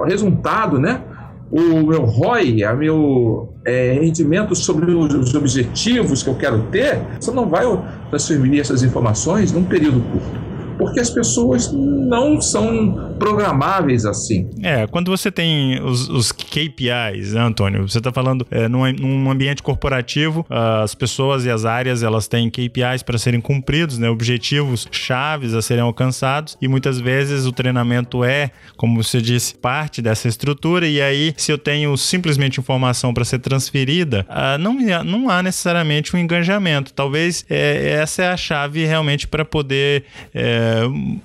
o resultado, né? o meu ROI, o meu é, rendimento sobre os objetivos que eu quero ter, você não vai transferir essas informações num período curto porque as pessoas não são programáveis assim. É, quando você tem os, os KPIs, né, Antônio? Você está falando é, num, num, ambiente corporativo, as pessoas e as áreas elas têm KPIs para serem cumpridos, né? Objetivos chaves a serem alcançados e muitas vezes o treinamento é, como você disse, parte dessa estrutura e aí se eu tenho simplesmente informação para ser transferida, uh, não, não há necessariamente um engajamento. Talvez é, essa é a chave realmente para poder é,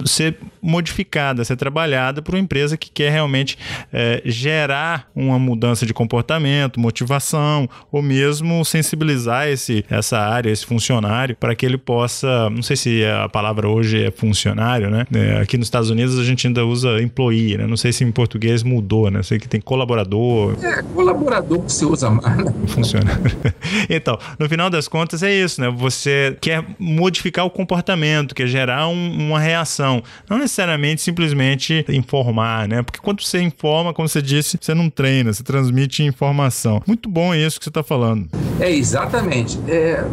ser modificada, ser trabalhada por uma empresa que quer realmente é, gerar uma mudança de comportamento, motivação, ou mesmo sensibilizar esse, essa área, esse funcionário, para que ele possa, não sei se a palavra hoje é funcionário, né? É, aqui nos Estados Unidos a gente ainda usa employee, né? Não sei se em português mudou, né? Sei que tem colaborador. É, colaborador que se usa mais. Né? Funcionário. então, no final das contas é isso, né? Você quer modificar o comportamento, quer gerar um, uma reação. Não necessariamente simplesmente informar, né? Porque quando você informa, como você disse, você não treina, você transmite informação. Muito bom isso que você está falando. É, exatamente. É,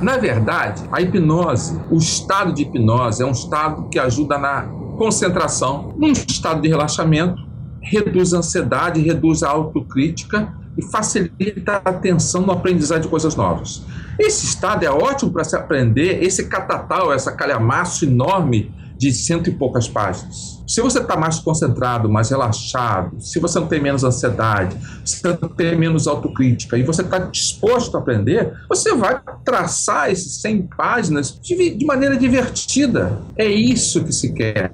na verdade, a hipnose, o estado de hipnose é um estado que ajuda na concentração, num estado de relaxamento, reduz a ansiedade, reduz a autocrítica e facilita a atenção no aprendizado de coisas novas. Esse estado é ótimo para se aprender esse catatal, essa calhamaço enorme de cento e poucas páginas. Se você está mais concentrado, mais relaxado, se você não tem menos ansiedade, se você não tem menos autocrítica e você está disposto a aprender, você vai traçar esses 100 páginas de, de maneira divertida. É isso que se quer.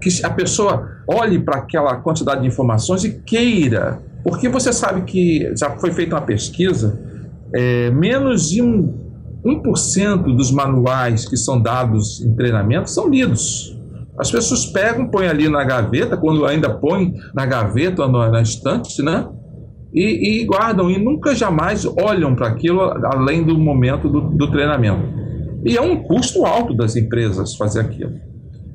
Que a pessoa olhe para aquela quantidade de informações e queira porque você sabe que já foi feita uma pesquisa, é, menos de um, 1% dos manuais que são dados em treinamento são lidos. As pessoas pegam, põem ali na gaveta, quando ainda põem na gaveta ou na, estante, né? E, e, guardam e nunca jamais olham para aquilo além do momento do, do treinamento. E é um custo alto das empresas fazer aquilo.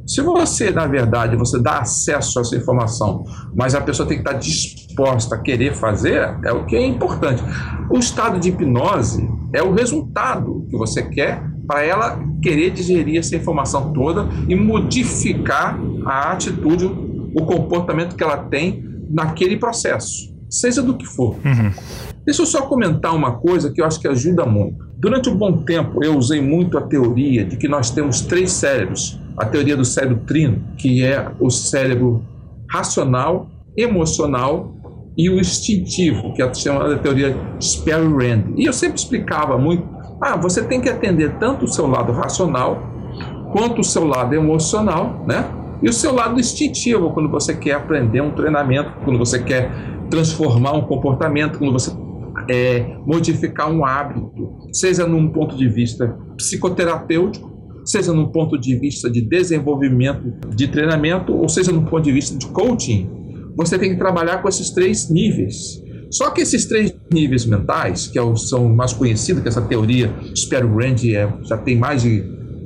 Se você, na verdade, você dá acesso a essa informação, mas a pessoa tem que estar disposta a querer fazer, é o que é importante. O estado de hipnose é o resultado que você quer para ela querer digerir essa informação toda e modificar a atitude, o comportamento que ela tem naquele processo, seja do que for. Uhum. Deixa eu só comentar uma coisa que eu acho que ajuda muito. Durante um bom tempo, eu usei muito a teoria de que nós temos três cérebros a teoria do cérebro trino, que é o cérebro racional, emocional e o instintivo, que é chamada teoria Sperry-Rand. E eu sempre explicava muito, ah, você tem que atender tanto o seu lado racional quanto o seu lado emocional, né? E o seu lado instintivo, quando você quer aprender um treinamento, quando você quer transformar um comportamento, quando você é, modificar um hábito, seja num ponto de vista psicoterapêutico seja no ponto de vista de desenvolvimento de treinamento, ou seja no ponto de vista de coaching, você tem que trabalhar com esses três níveis. Só que esses três níveis mentais, que é são mais conhecidos, que essa teoria, espero grande, é, já tem mais de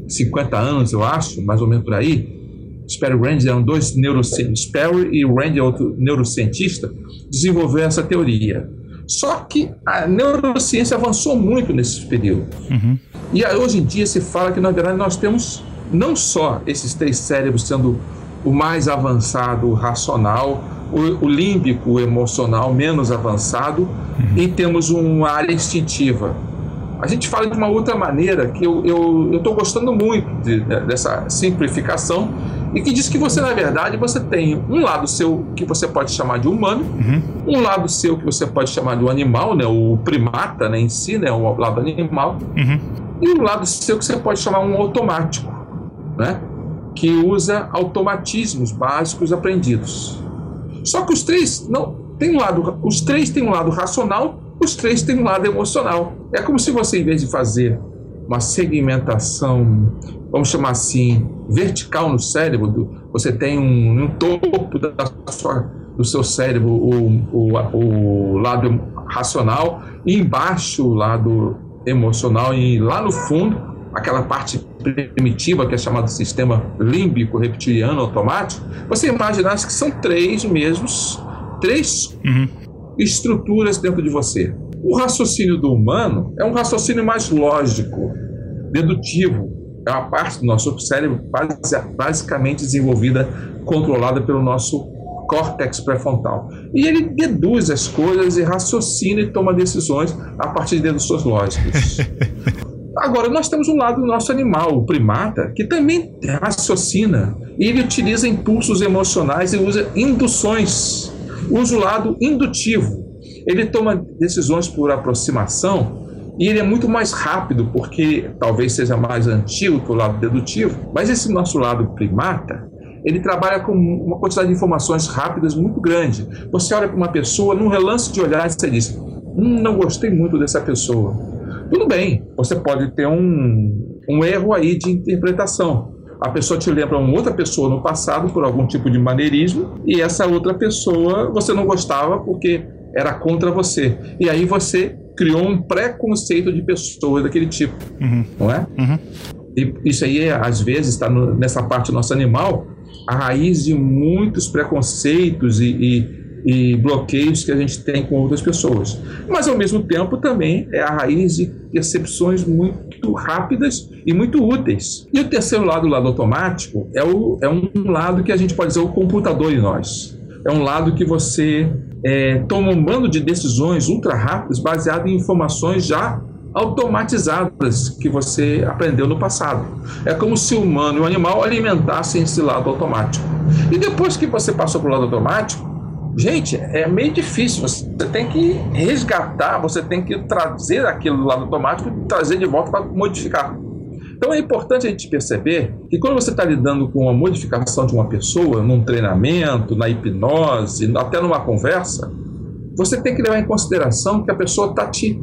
50 anos, eu acho, mais ou menos por aí, Sperry Rand eram dois neurocientistas, Sperry e Rand é outro neurocientista, desenvolveu essa teoria. Só que a neurociência avançou muito nesse período. Uhum. E hoje em dia se fala que, na verdade, nós temos não só esses três cérebros sendo o mais avançado, o racional, o, o límbico, o emocional menos avançado, uhum. e temos uma área instintiva. A gente fala de uma outra maneira que eu estou gostando muito de, dessa simplificação e que diz que você, na verdade, você tem um lado seu que você pode chamar de humano, uhum. um lado seu que você pode chamar de um animal, né, o primata né, em si, né, o lado animal, uhum. e um lado seu que você pode chamar um automático, né, que usa automatismos básicos aprendidos. Só que os três não tem um lado, os três têm um lado racional, os três têm um lado emocional. É como se você, em vez de fazer uma segmentação, vamos chamar assim, vertical no cérebro, você tem um, um topo da sua, do seu cérebro o, o, o lado racional e embaixo o lado emocional e lá no fundo aquela parte primitiva que é chamada sistema límbico reptiliano automático, você imaginasse que são três mesmos, três uhum. estruturas dentro de você. O raciocínio do humano é um raciocínio mais lógico, dedutivo. É uma parte do nosso cérebro basicamente desenvolvida, controlada pelo nosso córtex pré-frontal. E ele deduz as coisas e raciocina e toma decisões a partir de deduções lógicas. Agora, nós temos um lado do nosso animal, o primata, que também raciocina. E ele utiliza impulsos emocionais e usa induções. Usa o lado indutivo. Ele toma decisões por aproximação e ele é muito mais rápido, porque talvez seja mais antigo que o lado dedutivo. Mas esse nosso lado primata, ele trabalha com uma quantidade de informações rápidas muito grande. Você olha para uma pessoa, num relance de olhar, você diz: hum, não gostei muito dessa pessoa tudo bem, você pode ter um, um erro aí de interpretação. A pessoa te lembra uma outra pessoa no passado por algum tipo de maneirismo e essa outra pessoa você não gostava porque era contra você. E aí você criou um preconceito de pessoa daquele tipo, uhum. não é? Uhum. E isso aí, às vezes, está nessa parte do nosso animal, a raiz de muitos preconceitos e, e e bloqueios que a gente tem com outras pessoas. Mas, ao mesmo tempo, também é a raiz de percepções muito rápidas e muito úteis. E o terceiro lado, o lado automático, é, o, é um lado que a gente pode dizer o computador em nós. É um lado que você é, toma um bando de decisões ultra rápidas baseado em informações já automatizadas que você aprendeu no passado. É como se o humano e o animal alimentassem esse lado automático. E depois que você passou para o lado automático, Gente, é meio difícil. Você tem que resgatar, você tem que trazer aquilo do lado automático trazer de volta para modificar. Então é importante a gente perceber que quando você está lidando com a modificação de uma pessoa, num treinamento, na hipnose, até numa conversa, você tem que levar em consideração que a pessoa está te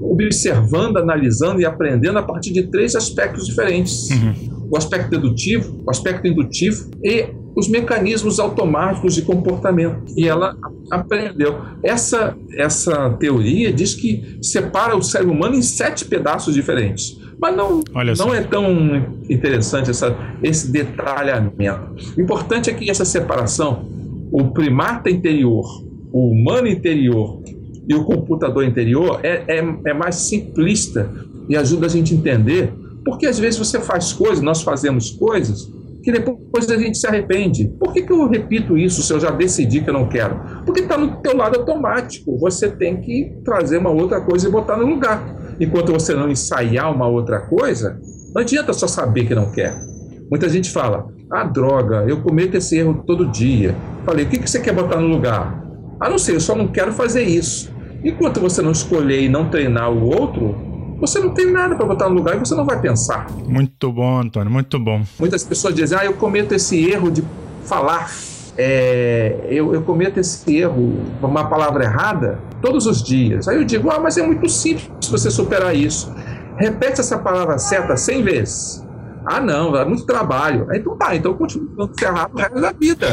observando, analisando e aprendendo a partir de três aspectos diferentes: uhum. O aspecto dedutivo, o aspecto indutivo e os mecanismos automáticos de comportamento. E ela aprendeu. Essa, essa teoria diz que separa o cérebro humano em sete pedaços diferentes. Mas não, não é tão interessante essa, esse detalhamento. O importante é que essa separação, o primata interior, o humano interior e o computador interior, é, é, é mais simplista e ajuda a gente a entender porque às vezes você faz coisas, nós fazemos coisas que depois a gente se arrepende. Por que, que eu repito isso se eu já decidi que eu não quero? Porque está no teu lado automático. Você tem que trazer uma outra coisa e botar no lugar. Enquanto você não ensaiar uma outra coisa, não adianta só saber que não quer. Muita gente fala, ah, droga, eu cometo esse erro todo dia. Falei, o que, que você quer botar no lugar? Ah, não sei, eu só não quero fazer isso. Enquanto você não escolher e não treinar o outro, você não tem nada para botar no lugar e você não vai pensar. Muito bom, Antônio, muito bom. Muitas pessoas dizem, ah, eu cometo esse erro de falar. É, eu, eu, cometo esse erro, uma palavra errada, todos os dias. Aí eu digo, ah, mas é muito simples você superar isso. Repete essa palavra certa 100 vezes. Ah, não, é muito trabalho. Então tá, então eu continuo falando errado o resto da vida.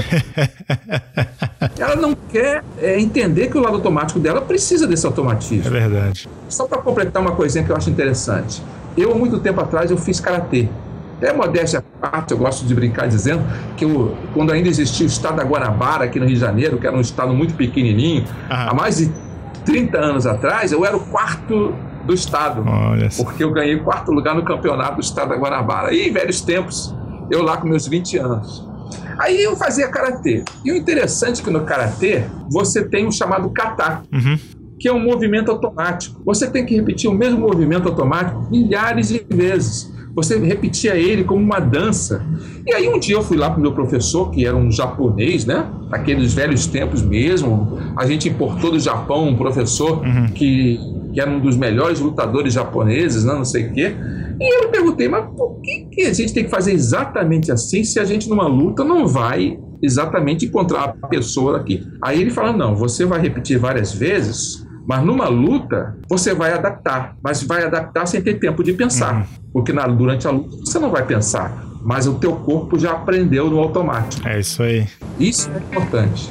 ela não quer é, entender que o lado automático dela precisa desse automatismo. É verdade. Só para completar uma coisinha que eu acho interessante. Eu, há muito tempo atrás, eu fiz karatê. Até modéstia à parte, eu gosto de brincar dizendo que eu, quando ainda existia o estado da Guanabara aqui no Rio de Janeiro, que era um estado muito pequenininho, há mais de 30 anos atrás, eu era o quarto do estado, porque eu ganhei quarto lugar no campeonato do estado da Guanabara. E em velhos tempos, eu lá com meus 20 anos. Aí eu fazia karatê. E o interessante é que no karatê você tem o chamado kata, uhum. que é um movimento automático. Você tem que repetir o mesmo movimento automático milhares de vezes. Você repetia ele como uma dança. E aí um dia eu fui lá para o meu professor, que era um japonês, né? Aqueles velhos tempos mesmo. A gente importou do Japão um professor uhum. que, que era um dos melhores lutadores japoneses, né? não sei o quê. E eu perguntei, mas por que, que a gente tem que fazer exatamente assim se a gente numa luta não vai exatamente encontrar a pessoa aqui? Aí ele fala: não, você vai repetir várias vezes, mas numa luta você vai adaptar, mas vai adaptar sem ter tempo de pensar, uhum. porque na, durante a luta você não vai pensar, mas o teu corpo já aprendeu no automático. É isso aí. Isso é importante.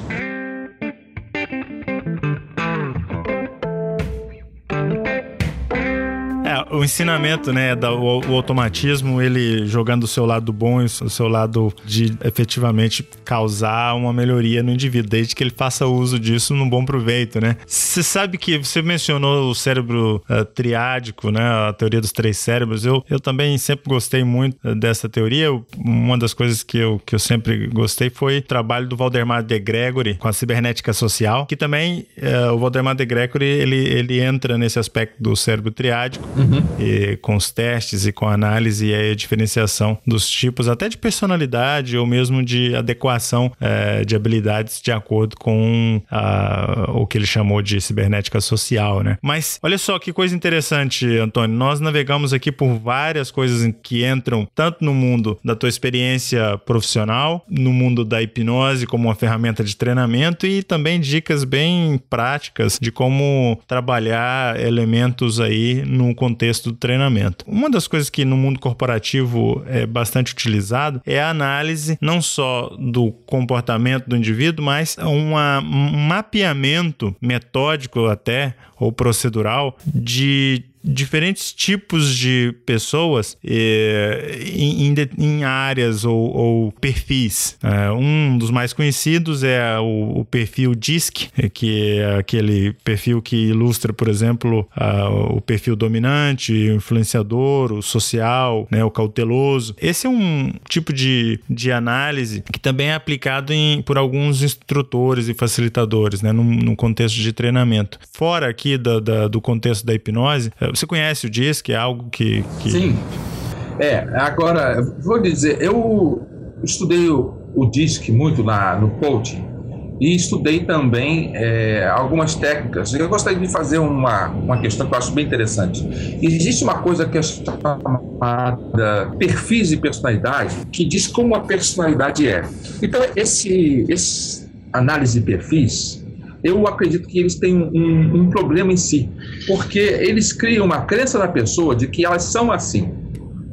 O ensinamento, né, da, o, o, automatismo, ele jogando o seu lado bom e o seu lado de efetivamente causar uma melhoria no indivíduo, desde que ele faça uso disso num bom proveito, né? Você sabe que você mencionou o cérebro uh, triádico, né, a teoria dos três cérebros. Eu, eu também sempre gostei muito uh, dessa teoria. Uma das coisas que eu, que eu sempre gostei foi o trabalho do Valdemar de Gregory com a cibernética social, que também uh, o Valdemar de Gregory ele, ele entra nesse aspecto do cérebro triádico. Uhum e, com os testes e com a análise e a diferenciação dos tipos, até de personalidade ou mesmo de adequação é, de habilidades de acordo com a, o que ele chamou de cibernética social, né? Mas olha só que coisa interessante, Antônio. Nós navegamos aqui por várias coisas que entram tanto no mundo da tua experiência profissional, no mundo da hipnose como uma ferramenta de treinamento e também dicas bem práticas de como trabalhar elementos aí no contexto do treinamento. Uma das coisas que no mundo corporativo é bastante utilizado é a análise não só do comportamento do indivíduo, mas um mapeamento metódico até ou procedural de diferentes tipos de pessoas eh, em, em, em, áreas ou, ou perfis. É, um dos mais conhecidos é o, o, perfil DISC, que é aquele perfil que ilustra, por exemplo, o perfil dominante, o influenciador, o social, né, o cauteloso. Esse é um tipo de, de análise que também é aplicado em, por alguns instrutores e facilitadores, né, contexto de treinamento. Fora aqui da, da, do contexto da hipnose, você conhece o DISC? É algo que, que... Sim. É, agora, vou dizer, eu estudei o, o DISC muito na, no coaching e estudei também é, algumas técnicas. Eu gostaria de fazer uma, uma questão que eu acho bem interessante. Existe uma coisa que é chamada perfis de personalidade, que diz como a personalidade é. Então, esse, esse análise de perfis eu acredito que eles têm um, um, problema em si, porque eles criam uma crença na pessoa de que elas são assim.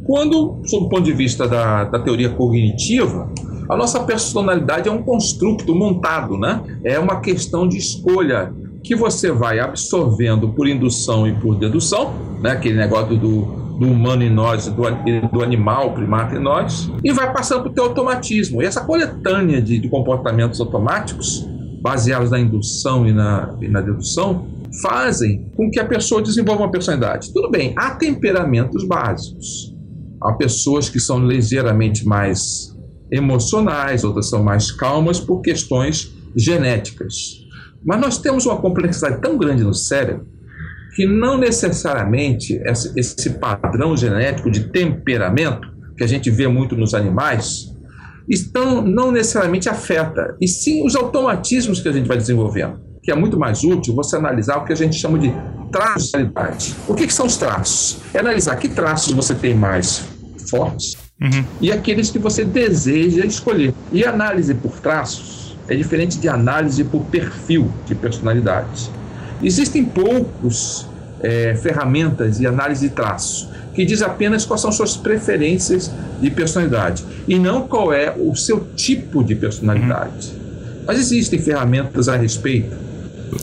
Quando, sob o ponto de vista da, da teoria cognitiva, a nossa personalidade é um construto montado, né? É uma questão de escolha que você vai absorvendo por indução e por dedução, né? Aquele negócio do, do humano em nós, do, do animal, primata em nós, e vai passando para o teu automatismo. E essa coletânea de, de comportamentos automáticos baseados na indução e na, e na dedução, fazem com que a pessoa desenvolva uma personalidade. Tudo bem, há temperamentos básicos. Há pessoas que são ligeiramente mais emocionais, outras são mais calmas por questões genéticas. Mas nós temos uma complexidade tão grande no cérebro que não necessariamente esse padrão genético de temperamento, que a gente vê muito nos animais, então não necessariamente afeta, e sim os automatismos que a gente vai desenvolvendo, que é muito mais útil você analisar o que a gente chama de traços O que, que são os traços? É analisar que traços você tem mais fortes uhum. e aqueles que você deseja escolher. E análise por traços é diferente de análise por perfil de personalidade. Existem poucos é, ferramentas de análise de traços que diz apenas quais são suas preferências de personalidade e não qual é o seu tipo de personalidade. Uhum. Mas existem ferramentas a respeito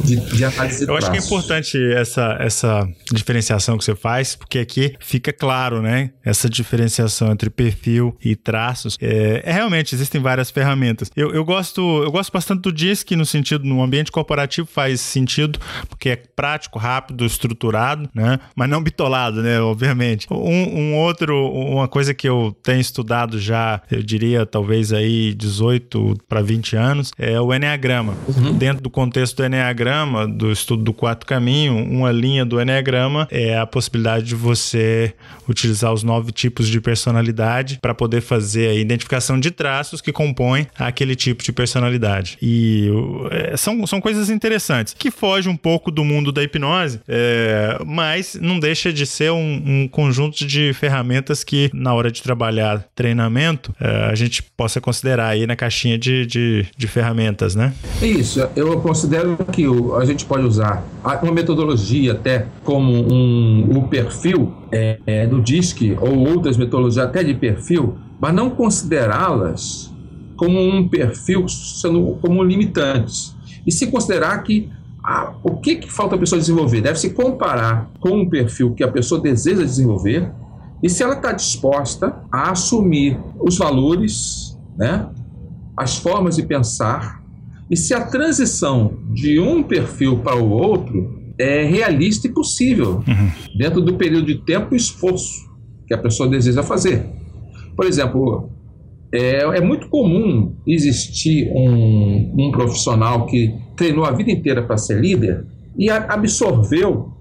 de, de análise de Eu acho que é importante essa, essa diferenciação que você faz, porque aqui fica claro, né? Essa diferenciação entre perfil e traços. É, é realmente, existem várias ferramentas. Eu, eu, gosto, eu gosto bastante do DISC no sentido, no ambiente corporativo faz sentido, porque é prático, rápido, estruturado, né? Mas não bitolado, né? Obviamente. Um, um outro, uma coisa que eu tenho estudado já, eu diria talvez aí 18 para 20 anos, é o Enneagrama. Uhum. Dentro do contexto do Enneagrama, do estudo do quarto caminho, uma linha do Enneagrama é a possibilidade de você utilizar os nove tipos de personalidade para poder fazer a identificação de traços que compõem aquele tipo de personalidade. E é, são, são coisas interessantes, que fogem um pouco do mundo da hipnose, é, mas não deixa de ser um, um, conjunto de ferramentas que, na hora de trabalhar treinamento, é, a gente possa considerar aí na caixinha de, de, de ferramentas, né? Isso, eu considero que a gente pode usar uma metodologia até como um, o perfil é, é, do DISC ou outras metodologias até de perfil, mas não considerá-las como um perfil sendo como limitantes. E se considerar que ah, o que, que falta a pessoa desenvolver? Deve se comparar com um perfil que a pessoa deseja desenvolver e se ela está disposta a assumir os valores, né, as formas de pensar, e se a transição de um perfil para o outro é realista e possível, uhum. dentro do período de tempo e esforço que a pessoa deseja fazer. Por exemplo, é, é muito comum existir um, um profissional que treinou a vida inteira para ser líder e absorveu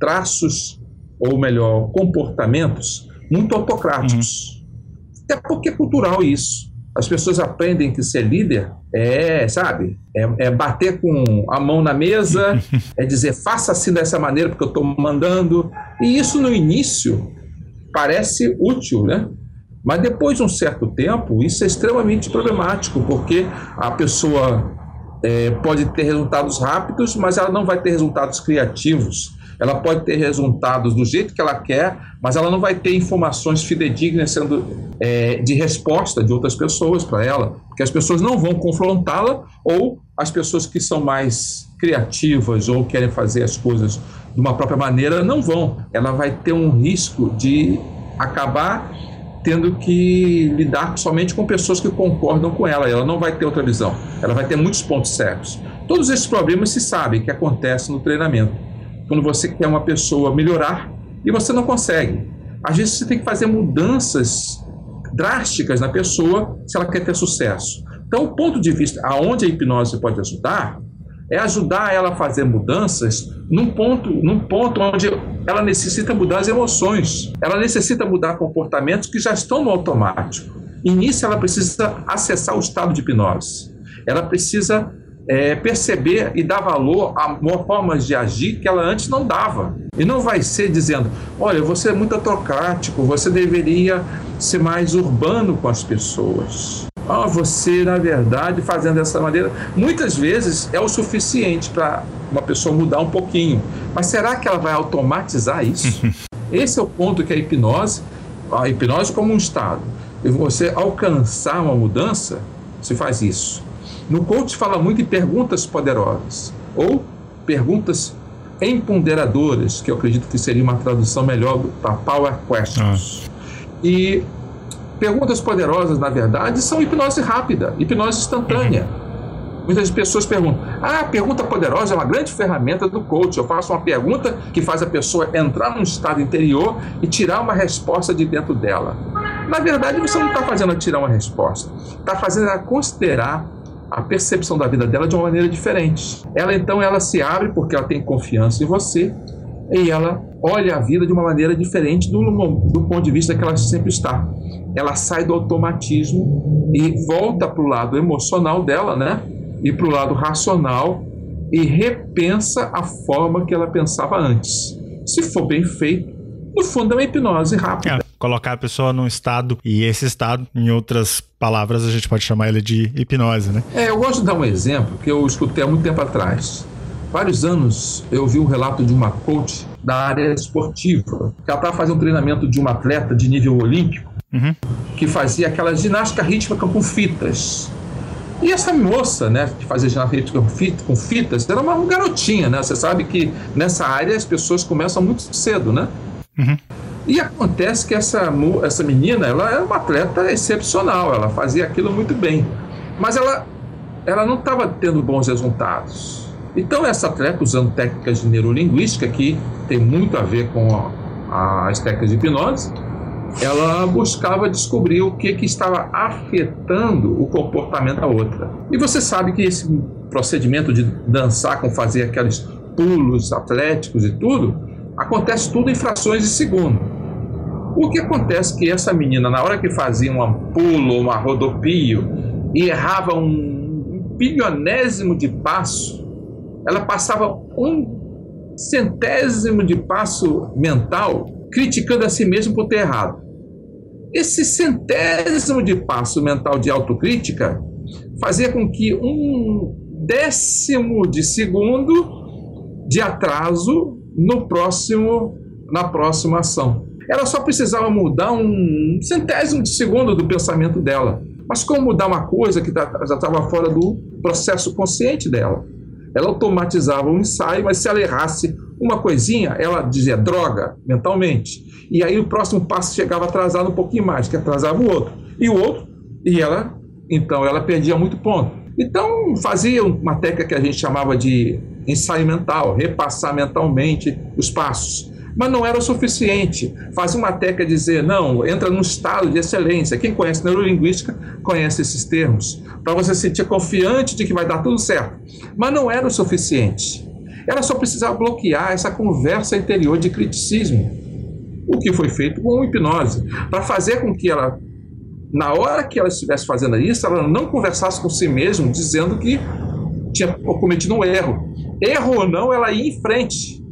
traços, ou melhor, comportamentos muito autocráticos. Uhum. Até porque é cultural isso. As pessoas aprendem que ser líder é, sabe, é, é, bater com a mão na mesa, é dizer faça assim dessa maneira porque eu estou mandando. E isso no início parece útil, né? Mas depois de um certo tempo, isso é extremamente problemático, porque a pessoa é, pode ter resultados rápidos, mas ela não vai ter resultados criativos. Ela pode ter resultados do jeito que ela quer, mas ela não vai ter informações fidedignas sendo é, de resposta de outras pessoas para ela, porque as pessoas não vão confrontá-la ou as pessoas que são mais criativas ou querem fazer as coisas de uma própria maneira não vão. Ela vai ter um risco de acabar tendo que lidar somente com pessoas que concordam com ela. Ela não vai ter outra visão. Ela vai ter muitos pontos cegos. Todos esses problemas se sabem que acontecem no treinamento. Quando você quer uma pessoa melhorar e você não consegue. Às vezes você tem que fazer mudanças drásticas na pessoa se ela quer ter sucesso. Então, o ponto de vista aonde a hipnose pode ajudar é ajudar ela a fazer mudanças num ponto, num ponto onde ela necessita mudar as emoções, ela necessita mudar comportamentos que já estão no automático. E nisso ela precisa acessar o estado de hipnose. Ela precisa é, perceber e dar valor a formas de agir que ela antes não dava. E não vai ser dizendo: olha, você é muito autocrático, você deveria ser mais urbano com as pessoas. Ah, você, na verdade, fazendo dessa maneira, muitas vezes é o suficiente para uma pessoa mudar um pouquinho. Mas será que ela vai automatizar isso? Esse é o ponto que a hipnose, a hipnose como um estado, e você alcançar uma mudança, se faz isso. No coach fala muito em perguntas poderosas ou perguntas empoderadoras, que eu acredito que seria uma tradução melhor para Power Questions. Ah. E Perguntas poderosas, na verdade, são hipnose rápida, hipnose instantânea. Uhum. Muitas pessoas perguntam: ah, a pergunta poderosa é uma grande ferramenta do coach. Eu faço uma pergunta que faz a pessoa entrar num estado interior e tirar uma resposta de dentro dela. Na verdade, você não está fazendo tirar uma resposta, está fazendo ela considerar a percepção da vida dela de uma maneira diferente. Ela então ela se abre porque ela tem confiança em você e ela olha a vida de uma maneira diferente do, do ponto de vista que ela sempre está. Ela sai do automatismo e volta para o lado emocional dela, né? E para o lado racional e repensa a forma que ela pensava antes. Se for bem feito, no fundo é uma hipnose rápida. É, colocar a pessoa num estado, e esse estado, em outras palavras, a gente pode chamar ele de hipnose, né? É, eu gosto de dar um exemplo que eu escutei há muito tempo atrás vários anos eu vi um relato de uma coach da área esportiva, que ela estava fazendo um treinamento de um atleta de nível olímpico, uhum. que fazia aquela ginástica rítmica com fitas. E essa moça, né, que fazia ginástica com fitas, era uma garotinha, né? Você sabe que nessa área as pessoas começam muito cedo, né? Uhum. E acontece que essa, essa menina, ela era uma atleta excepcional, ela fazia aquilo muito bem. Mas ela, ela não estava tendo bons resultados. Então, essa atleta, usando técnicas de neurolinguística, que tem muito a ver com a, as técnicas de hipnose, ela buscava descobrir o que, que estava afetando o comportamento da outra. E você sabe que esse procedimento de dançar com fazer aqueles pulos atléticos e tudo, acontece tudo em frações de segundo. O que acontece é que essa menina, na hora que fazia um pulo, uma rodopio, e errava um bilionésimo de passo, ela passava um centésimo de passo mental criticando a si mesmo por ter errado. Esse centésimo de passo mental de autocrítica fazia com que um décimo de segundo de atraso no próximo na próxima ação. Ela só precisava mudar um centésimo de segundo do pensamento dela. Mas como mudar uma coisa que tá, já estava fora do processo consciente dela? Ela automatizava o um ensaio, mas se ela errasse uma coisinha, ela dizia droga mentalmente. E aí o próximo passo chegava atrasado um pouquinho mais, que atrasava o outro. E o outro, e ela, então ela perdia muito ponto. Então fazia uma técnica que a gente chamava de ensaio mental, repassar mentalmente os passos. Mas não era o suficiente. Fazia uma técnica dizer, não, entra num estado de excelência. Quem conhece neurolinguística conhece esses termos. Para você se sentir confiante de que vai dar tudo certo. Mas não era o suficiente. Ela só precisava bloquear essa conversa interior de criticismo. O que foi feito com hipnose. Para fazer com que ela, na hora que ela estivesse fazendo isso, ela não conversasse com si mesma dizendo que tinha cometido um erro. Erro ou não, ela ia em frente.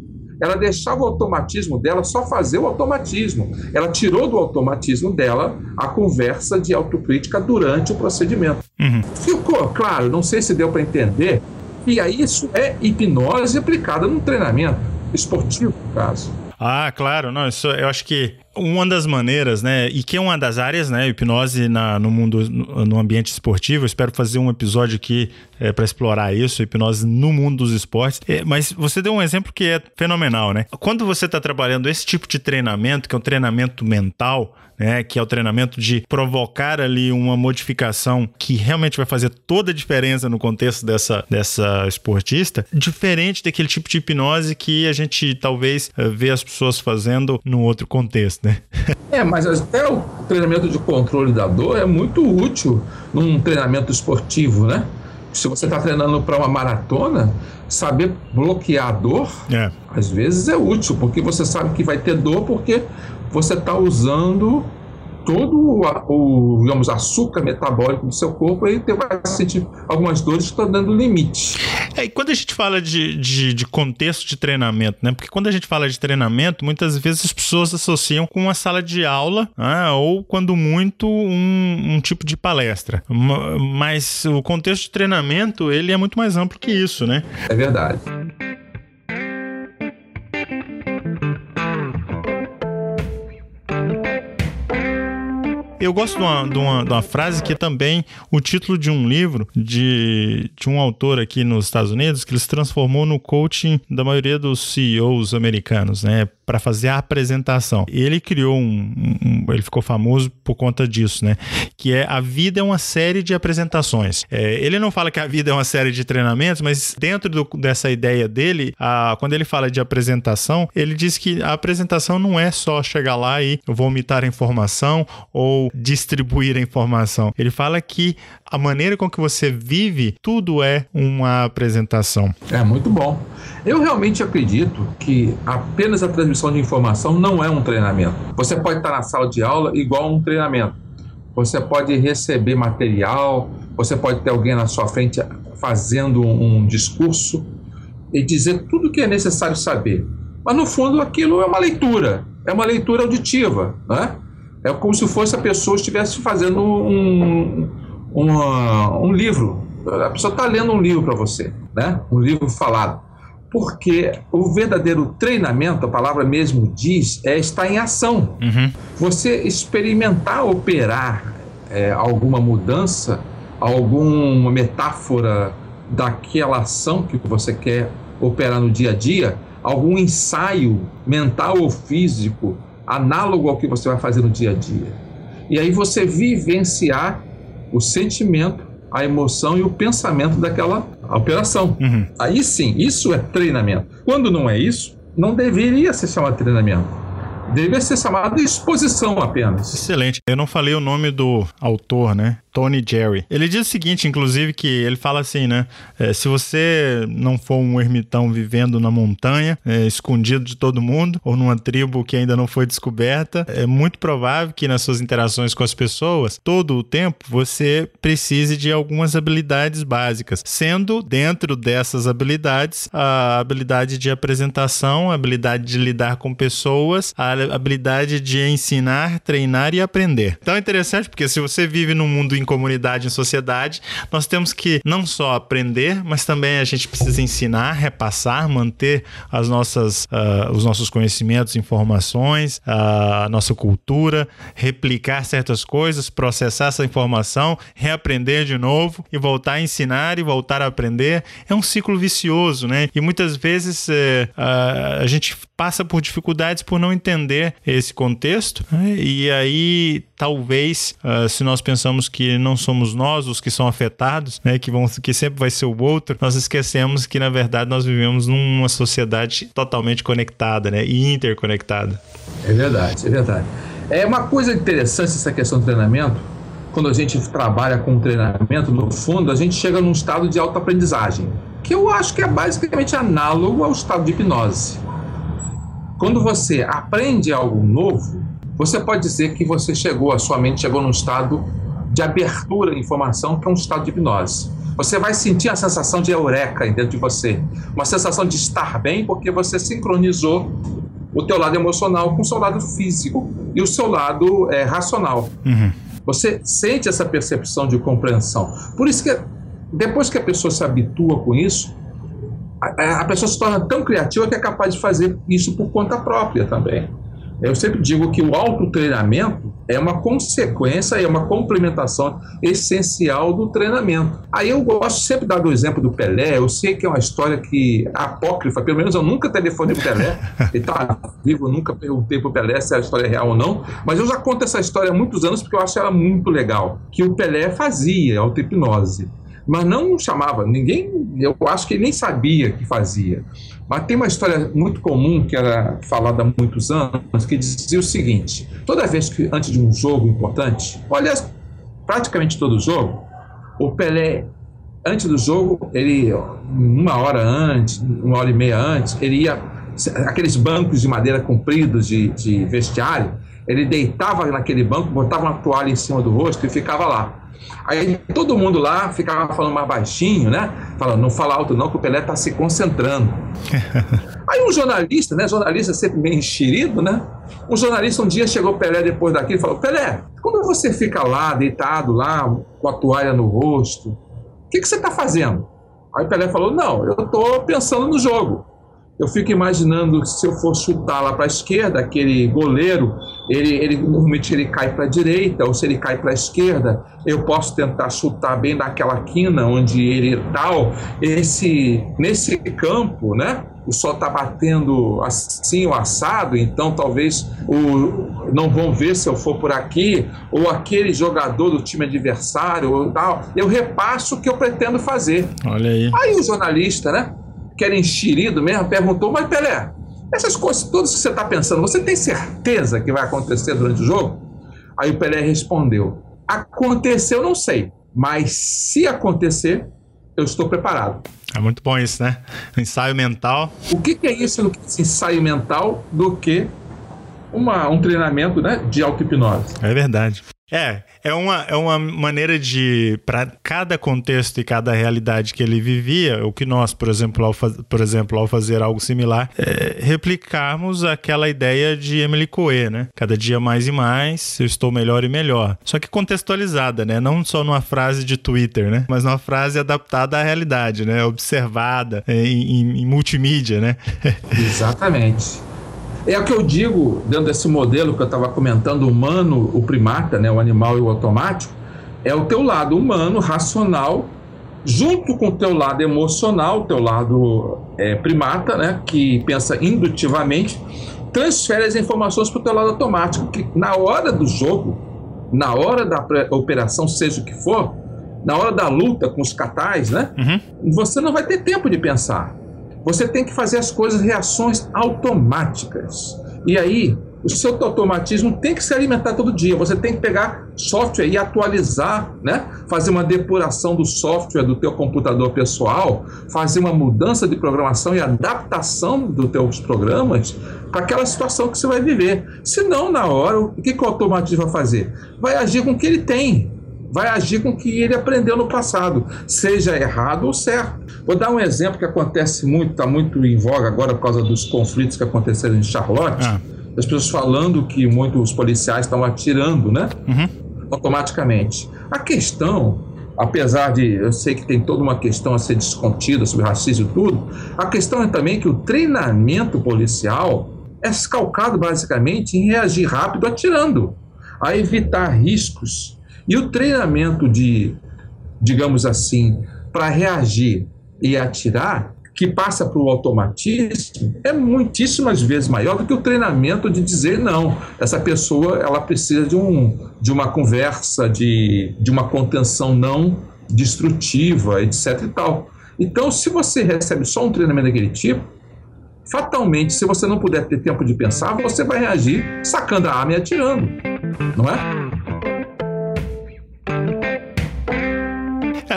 Ela deixava o automatismo dela só fazer o automatismo. Ela tirou do automatismo dela a conversa de autocrítica durante o procedimento. Uhum. Ficou claro, não sei se deu para entender, e aí isso é hipnose aplicada num treinamento esportivo, no caso. Ah, claro, não, isso eu acho que uma das maneiras, né, e que é uma das áreas, né, hipnose na, no mundo, no, no ambiente esportivo, eu espero fazer um episódio aqui é, para explorar isso, hipnose no mundo dos esportes, é, mas você deu um exemplo que é fenomenal, né? Quando você está trabalhando esse tipo de treinamento, que é um treinamento mental, né, que é o treinamento de provocar ali uma modificação que realmente vai fazer toda a diferença no contexto dessa, dessa esportista, diferente daquele tipo de hipnose que a gente talvez eh, vê as pessoas fazendo num outro contexto, né? É, mas até o treinamento de controle da dor é muito útil num treinamento esportivo, né? Se você está treinando para uma maratona, saber bloquear a dor, é. às vezes é útil, porque você sabe que vai ter dor porque você está usando todo o, digamos, açúcar metabólico do seu corpo e você vai sentir algumas dores que estão dando limite. É, e quando a gente fala de, de, de, contexto de treinamento, né? Porque quando a gente fala de treinamento, muitas vezes as pessoas associam com uma sala de aula, né? ou quando muito, um, um tipo de palestra. Mas o contexto de treinamento, ele é muito mais amplo que isso, né? É verdade. Eu gosto de uma, de, uma, de uma, frase que é também o título de um livro de, de um autor aqui nos Estados Unidos que ele se transformou no coaching da maioria dos CEOs americanos, né? Para fazer a apresentação. Ele criou um, um, Ele ficou famoso por conta disso, né? Que é a vida é uma série de apresentações. É, ele não fala que a vida é uma série de treinamentos, mas dentro do, dessa ideia dele, a, quando ele fala de apresentação, ele diz que a apresentação não é só chegar lá e vomitar informação ou distribuir a informação. Ele fala que a maneira com que você vive, tudo é uma apresentação. É muito bom. Eu realmente acredito que apenas a transmissão de informação não é um treinamento. Você pode estar na sala de aula igual a um treinamento. Você pode receber material, você pode ter alguém na sua frente fazendo um discurso e dizer tudo o que é necessário saber. Mas no fundo aquilo é uma leitura, é uma leitura auditiva, né? É como se fosse a pessoa estivesse fazendo um, um livro. A pessoa está lendo um livro para você, né? um livro falado. Porque o verdadeiro treinamento, a palavra mesmo diz, é estar em ação. Uhum. Você experimentar operar é, alguma mudança alguma metáfora daquela ação que você quer operar no dia a dia, algum ensaio mental ou físico análogo ao que você vai fazer no dia a dia. E aí você vivenciar o sentimento, a emoção e o pensamento daquela operação. Uhum. Aí sim, isso é treinamento. Quando não é isso, não deveria ser chamado treinamento deveria ser chamado de exposição apenas. Excelente. Eu não falei o nome do autor, né? Tony Jerry. Ele diz o seguinte, inclusive, que ele fala assim, né? É, se você não for um ermitão vivendo na montanha, é, escondido de todo mundo, ou numa tribo que ainda não foi descoberta, é muito provável que nas suas interações com as pessoas, todo o tempo, você precise de algumas habilidades básicas, sendo dentro dessas habilidades a habilidade de apresentação, a habilidade de lidar com pessoas, a habilidade de ensinar, treinar e aprender. Então é interessante porque se você vive num mundo em comunidade, em sociedade, nós temos que não só aprender, mas também a gente precisa ensinar, repassar, manter as nossas, uh, os nossos conhecimentos, informações, a nossa cultura, replicar certas coisas, processar essa informação, reaprender de novo e voltar a ensinar e voltar a aprender. É um ciclo vicioso, né? E muitas vezes uh, a gente passa por dificuldades por não entender esse contexto, né? e aí talvez, uh, se nós pensamos que não somos nós os que são afetados, né, que, vão, que sempre vai ser o outro, nós esquecemos que na verdade nós vivemos numa sociedade totalmente conectada né, e interconectada. É verdade, é verdade. É uma coisa interessante essa questão do treinamento. Quando a gente trabalha com treinamento, no fundo, a gente chega num estado de autoaprendizagem, que eu acho que é basicamente análogo ao estado de hipnose. Quando você aprende algo novo, você pode dizer que você chegou, a sua mente chegou num estado de abertura à informação, que é um estado de hipnose. Você vai sentir a sensação de eureka dentro de você, uma sensação de estar bem porque você sincronizou o teu lado emocional com o seu lado físico e o seu lado é, racional. Uhum. Você sente essa percepção de compreensão. Por isso que depois que a pessoa se habitua com isso, a, a pessoa se torna tão criativa que é capaz de fazer isso por conta própria também. Eu sempre digo que o autotreinamento é uma consequência, é uma complementação essencial do treinamento. Aí eu gosto sempre de dar o exemplo do Pelé, eu sei que é uma história que apócrifa, pelo menos eu nunca telefonei pro Pelé, ele está vivo, eu nunca perguntei pro Pelé se a história é real ou não, mas eu já conto essa história há muitos anos porque eu acho ela muito legal, que o Pelé fazia auto-hipnose mas não chamava, ninguém, eu acho que nem sabia que fazia. Mas tem uma história muito comum que era falada há muitos anos, que dizia o seguinte: toda vez que antes de um jogo importante, olha, praticamente todo jogo, o Pelé antes do jogo, ele uma hora antes, uma hora e meia antes, ele ia aqueles bancos de madeira compridos de, de vestiário, ele deitava naquele banco, botava uma toalha em cima do rosto e ficava lá. Aí todo mundo lá ficava falando mais baixinho, né? Falando, não fala alto não, que o Pelé está se concentrando. Aí um jornalista, né? Jornalista sempre meio enxerido, né? Um jornalista um dia chegou o Pelé depois daquilo e falou, Pelé, quando você fica lá, deitado lá, com a toalha no rosto, o que, que você está fazendo? Aí o Pelé falou, não, eu estou pensando no jogo. Eu fico imaginando se eu for chutar lá para a esquerda, aquele goleiro, ele, ele normalmente ele cai para a direita, ou se ele cai para a esquerda, eu posso tentar chutar bem naquela quina onde ele tal. Esse nesse campo, né? O sol está batendo assim o assado, então talvez o, não vão ver se eu for por aqui, ou aquele jogador do time adversário, ou tal. Eu repasso o que eu pretendo fazer. Olha aí. Aí o jornalista, né? Que era enxerido mesmo, perguntou: Mas Pelé, essas coisas todas que você está pensando, você tem certeza que vai acontecer durante o jogo? Aí o Pelé respondeu: Aconteceu, não sei, mas se acontecer, eu estou preparado. É muito bom isso, né? Ensaio mental. O que, que é isso no ensaio mental do que uma, um treinamento né, de auto-hipnose? É verdade. É, é uma, é uma maneira de, para cada contexto e cada realidade que ele vivia, o que nós, por exemplo, ao, faz, por exemplo, ao fazer algo similar, é, replicarmos aquela ideia de Emily Coe, né? Cada dia mais e mais, eu estou melhor e melhor. Só que contextualizada, né? Não só numa frase de Twitter, né? Mas numa frase adaptada à realidade, né? Observada é, em, em, em multimídia, né? Exatamente. É o que eu digo dentro desse modelo que eu estava comentando, humano, o primata, né, o animal e o automático, é o teu lado humano, racional, junto com o teu lado emocional, o teu lado é, primata, né, que pensa indutivamente, transfere as informações para o teu lado automático, que na hora do jogo, na hora da operação, seja o que for, na hora da luta com os catais, né, uhum. você não vai ter tempo de pensar. Você tem que fazer as coisas, reações automáticas. E aí, o seu automatismo tem que se alimentar todo dia. Você tem que pegar software e atualizar, né? Fazer uma depuração do software do teu computador pessoal, fazer uma mudança de programação e adaptação dos teus programas para aquela situação que você vai viver. Senão, na hora, o que, que o automatismo vai fazer? Vai agir com o que ele tem. Vai agir com o que ele aprendeu no passado, seja errado ou certo. Vou dar um exemplo que acontece muito, está muito em voga agora por causa dos conflitos que aconteceram em Charlotte. Ah as pessoas falando que muitos policiais estão atirando, né? Uhum. Automaticamente. A questão, apesar de eu sei que tem toda uma questão a ser discutida sobre racismo e tudo, a questão é também que o treinamento policial é calcado basicamente em reagir rápido atirando, a evitar riscos. E o treinamento de, digamos assim, para reagir e atirar que passa para o automatismo é muitíssimas vezes maior do que o treinamento de dizer não. Essa pessoa ela precisa de, um, de uma conversa, de, de uma contenção não destrutiva, etc. e tal. Então, se você recebe só um treinamento daquele tipo, fatalmente, se você não puder ter tempo de pensar, você vai reagir sacando a arma e atirando, não é?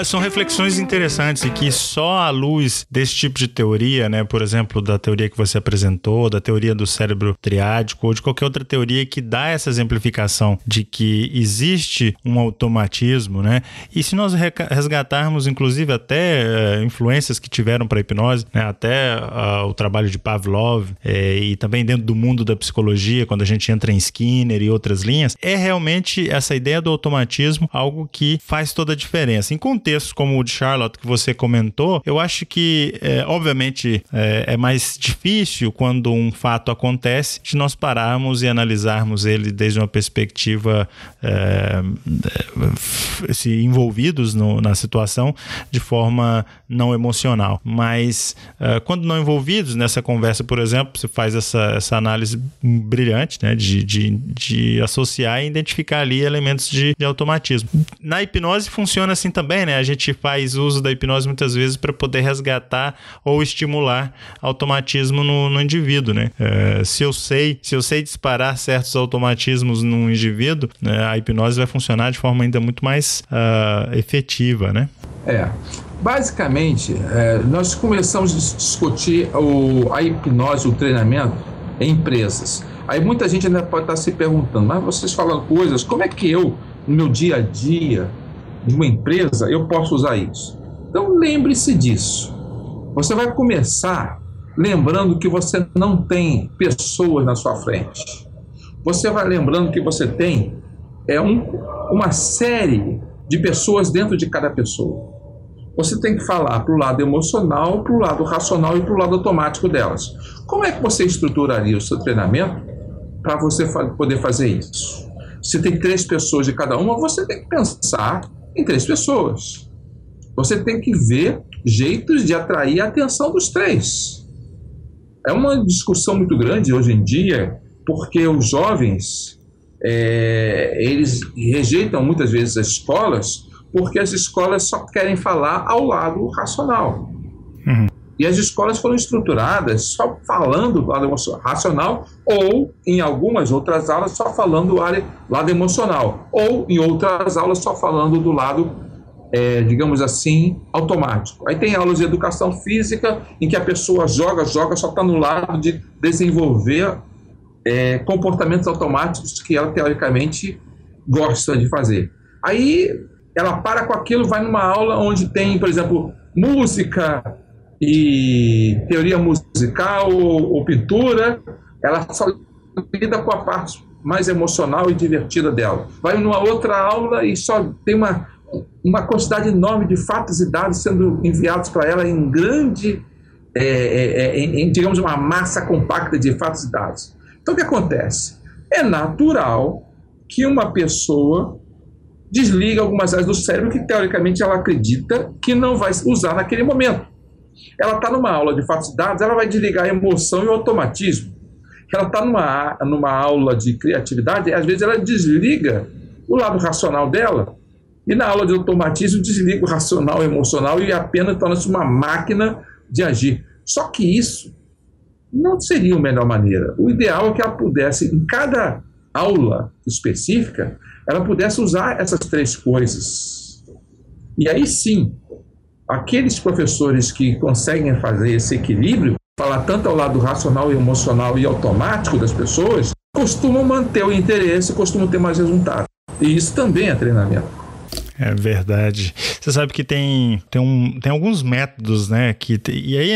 São reflexões interessantes e que só à luz desse tipo de teoria, né, por exemplo, da teoria que você apresentou, da teoria do cérebro triádico ou de qualquer outra teoria que dá essa exemplificação de que existe um automatismo, né? E se nós resgatarmos, inclusive, até uh, influências que tiveram para a hipnose, né, até uh, o trabalho de Pavlov eh, e também dentro do mundo da psicologia, quando a gente entra em Skinner e outras linhas, é realmente essa ideia do automatismo algo que faz toda a diferença. Em como o de Charlotte que você comentou, eu acho que, é, obviamente, é, é, mais difícil quando um fato acontece de nós pararmos e analisarmos ele desde uma perspectiva é, se envolvidos no, na situação de forma não emocional. Mas é, quando não envolvidos nessa conversa, por exemplo, você faz essa, essa análise brilhante né, de, de, de associar e identificar ali elementos de, de automatismo. Na hipnose funciona assim também, né? Né? A gente faz uso da hipnose muitas vezes para poder resgatar ou estimular automatismo no, no indivíduo, né? É, se eu sei, se eu sei disparar certos automatismos num indivíduo, né, a hipnose vai funcionar de forma ainda muito mais uh, efetiva, né? É. Basicamente, é, nós começamos a discutir o, a hipnose, o treinamento em empresas. Aí muita gente ainda pode estar se perguntando, mas vocês falam coisas, como é que eu, no meu dia a dia, de uma empresa, eu posso usar isso. Então lembre-se disso. Você vai começar lembrando que você não tem pessoas na sua frente. Você vai lembrando que você tem é um, uma série de pessoas dentro de cada pessoa. Você tem que falar para o lado emocional, para o lado racional e para o lado automático delas. Como é que você estruturaria o seu treinamento para você poder fazer isso? Se tem três pessoas de cada uma, você tem que pensar em três pessoas. Você tem que ver jeitos de atrair a atenção dos três. É uma discussão muito grande hoje em dia, porque os jovens é, eles rejeitam muitas vezes as escolas, porque as escolas só querem falar ao lado racional. E as escolas foram estruturadas só falando do lado racional, ou em algumas outras aulas só falando do lado emocional, ou em outras aulas só falando do lado, é, digamos assim, automático. Aí tem aulas de educação física em que a pessoa joga, joga, só está no lado de desenvolver é, comportamentos automáticos que ela teoricamente gosta de fazer. Aí ela para com aquilo, vai numa aula onde tem, por exemplo, música, e teoria musical ou, ou pintura, ela só lida com a parte mais emocional e divertida dela. Vai numa outra aula e só tem uma, uma quantidade enorme de fatos e dados sendo enviados para ela em grande, é, é, é, em, digamos, uma massa compacta de fatos e dados. Então, o que acontece? É natural que uma pessoa desliga algumas áreas do cérebro que, teoricamente, ela acredita que não vai usar naquele momento. Ela está numa aula de fatos e dados, ela vai desligar emoção e automatismo. Ela está numa, numa aula de criatividade, às vezes ela desliga o lado racional dela, e na aula de automatismo desliga o racional o emocional e apenas torna-se uma máquina de agir. Só que isso não seria a melhor maneira. O ideal é que ela pudesse, em cada aula específica, ela pudesse usar essas três coisas. E aí sim, aqueles professores que conseguem fazer esse equilíbrio, falar tanto ao lado racional e emocional e automático das pessoas, costumam manter o interesse, costumam ter mais resultado. E isso também é treinamento. É verdade. Você sabe que tem, tem, um, tem alguns métodos, né? Que, e aí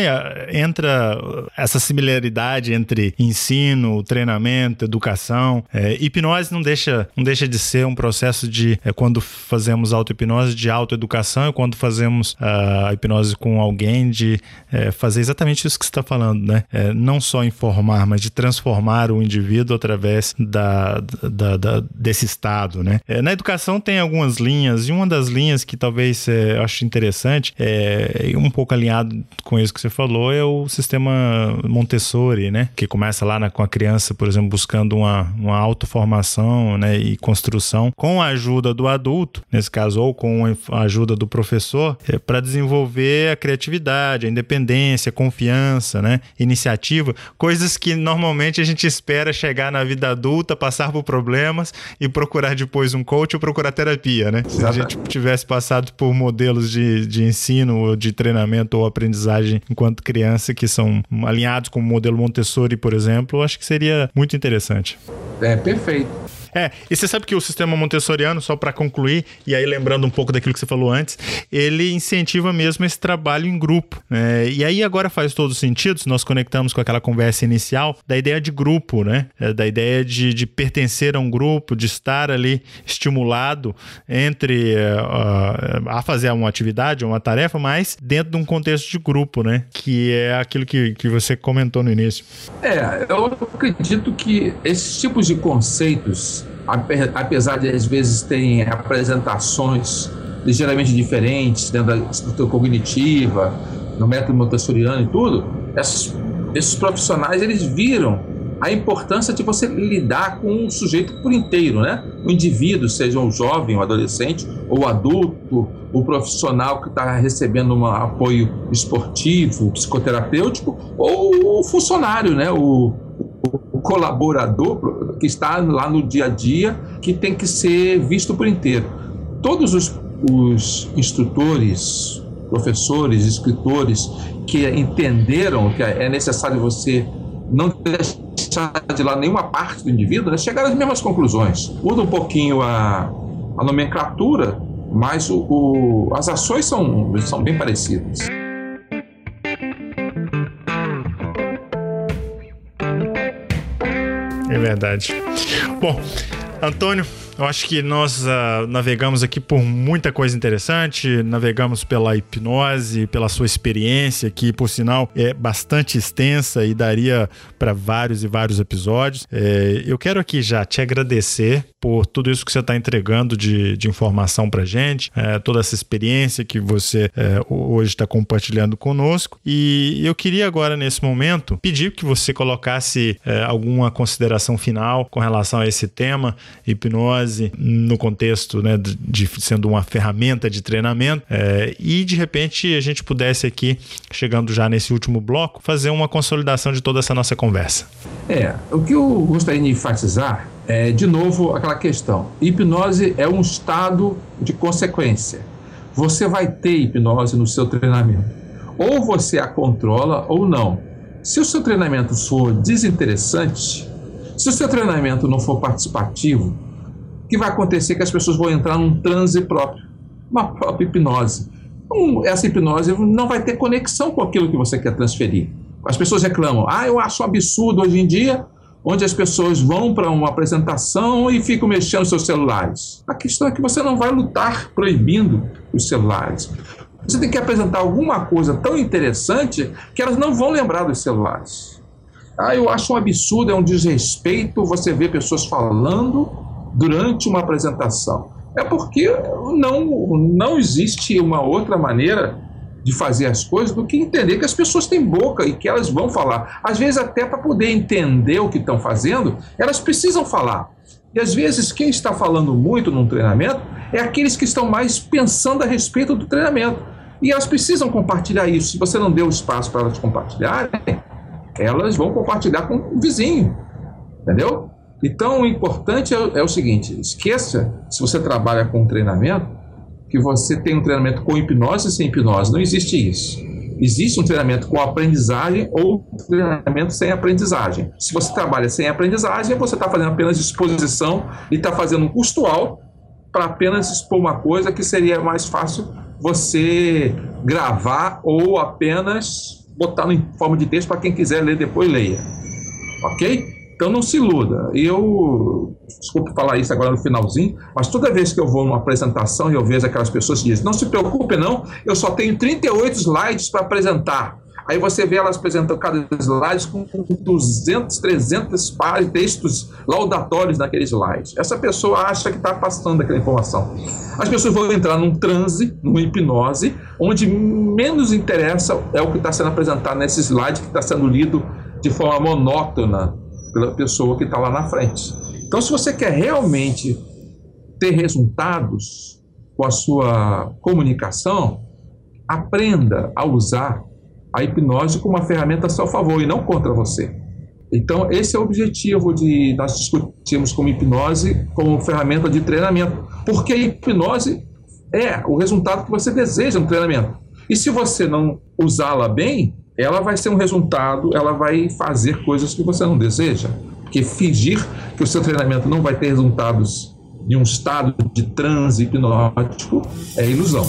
entra essa similaridade entre ensino, treinamento, educação. É, hipnose não deixa, não deixa de ser um processo de, é, quando fazemos auto-hipnose, de autoeducação, e quando fazemos a hipnose com alguém, de é, fazer exatamente isso que você está falando, né? É, não só informar, mas de transformar o indivíduo através da, da, da desse estado, né? É, na educação tem algumas linhas e uma das linhas que talvez é, eu acho interessante, é um pouco alinhado com isso que você falou, é o sistema Montessori, né? Que começa lá na, com a criança, por exemplo, buscando uma, uma autoformação né, e construção com a ajuda do adulto, nesse caso, ou com a ajuda do professor, é, para desenvolver a criatividade, a independência, a confiança, né? Iniciativa, coisas que normalmente a gente espera chegar na vida adulta, passar por problemas e procurar depois um coach ou procurar terapia, né? a gente tivesse passado por modelos de, de ensino, ou de treinamento ou aprendizagem enquanto criança que são alinhados com o modelo Montessori, por exemplo, acho que seria muito interessante. É, perfeito. É, e você sabe que o sistema montessoriano, só para concluir, e aí lembrando um pouco daquilo que você falou antes, ele incentiva mesmo esse trabalho em grupo. Né? E aí agora faz todo sentido, se nós conectamos com aquela conversa inicial, da ideia de grupo, né? É, da ideia de, de pertencer a um grupo, de estar ali estimulado entre uh, a fazer uma atividade, uma tarefa, mas dentro de um contexto de grupo, né? Que é aquilo que, que você comentou no início. É, eu acredito que esses tipos de conceitos apesar de às vezes terem apresentações ligeiramente diferentes dentro da estrutura cognitiva, no método montessoriano e tudo, esses, profissionais eles viram a importância de você lidar com o sujeito por inteiro, né? O indivíduo, seja o jovem, o adolescente, ou o adulto, o profissional que está recebendo um apoio esportivo, psicoterapêutico, ou o funcionário, né? O colaborador que está lá no dia a dia, que tem que ser visto por inteiro. Todos os, os instrutores, professores, escritores que entenderam que é necessário você não deixar de lá nenhuma parte do indivíduo, né, chegaram às mesmas conclusões. Muda um pouquinho a, a nomenclatura, mas o, o, as ações são, são bem parecidas. É verdade. Bom, Antônio, eu acho que nós uh, navegamos aqui por muita coisa interessante, navegamos pela hipnose, pela sua experiência, que por sinal é bastante extensa e daria para vários e vários episódios. É, eu quero aqui já te agradecer por tudo isso que você está entregando de, de informação para gente, é, toda essa experiência que você é, hoje está compartilhando conosco. E eu queria agora, nesse momento, pedir que você colocasse é, alguma consideração final com relação a esse tema, hipnose base no contexto né, de sendo uma ferramenta de treinamento é, e de repente a gente pudesse aqui, chegando já nesse último bloco, fazer uma consolidação de toda essa nossa conversa. É, o que eu gostaria de enfatizar é, de novo, aquela questão: hipnose é um estado de consequência. Você vai ter hipnose no seu treinamento. Ou você a controla ou não. Se o seu treinamento for desinteressante, se o seu treinamento não for participativo, que vai acontecer que as pessoas vão entrar num transe próprio, uma própria hipnose. Então, essa hipnose não vai ter conexão com aquilo que você quer transferir. As pessoas reclamam, ah, eu acho um absurdo hoje em dia, onde as pessoas vão para uma apresentação e ficam mexendo seus celulares. A questão é que você não vai lutar proibindo os celulares. Você tem que apresentar alguma coisa tão interessante que elas não vão lembrar dos celulares. Ah, eu acho um absurdo, é um desrespeito você ver pessoas falando durante uma apresentação. É porque não, não existe uma outra maneira de fazer as coisas do que entender que as pessoas têm boca e que elas vão falar. Às vezes, até para poder entender o que estão fazendo, elas precisam falar. E às vezes, quem está falando muito num treinamento é aqueles que estão mais pensando a respeito do treinamento. E elas precisam compartilhar isso. Se você não deu espaço para elas compartilharem, elas vão compartilhar com o vizinho. Entendeu? Então, o importante é, é o seguinte: esqueça, se você trabalha com treinamento, que você tem um treinamento com hipnose e sem hipnose. Não existe isso. Existe um treinamento com aprendizagem ou treinamento sem aprendizagem. Se você trabalha sem aprendizagem, você está fazendo apenas exposição e está fazendo um custo alto para apenas expor uma coisa que seria mais fácil você gravar ou apenas botar em forma de texto para quem quiser ler depois leia. Ok? Então não se iluda. Eu, desculpe falar isso agora no finalzinho, mas toda vez que eu vou numa apresentação e eu vejo aquelas pessoas que dizem, não se preocupe não, eu só tenho 38 slides para apresentar. Aí você vê elas apresentando cada slide com 200, 300 páginas, textos laudatórios naquele slide. Essa pessoa acha que está passando aquela informação. As pessoas vão entrar num transe, numa hipnose, onde menos interessa é o que está sendo apresentado nesse slide que está sendo lido de forma monótona pela pessoa que está lá na frente. Então, se você quer realmente ter resultados com a sua comunicação, aprenda a usar a hipnose como uma ferramenta a seu favor e não contra você. Então, esse é o objetivo de nós discutirmos como hipnose como ferramenta de treinamento, porque a hipnose é o resultado que você deseja no treinamento. E se você não usá-la bem, ela vai ser um resultado, ela vai fazer coisas que você não deseja. Porque fingir que o seu treinamento não vai ter resultados de um estado de transe hipnótico é ilusão.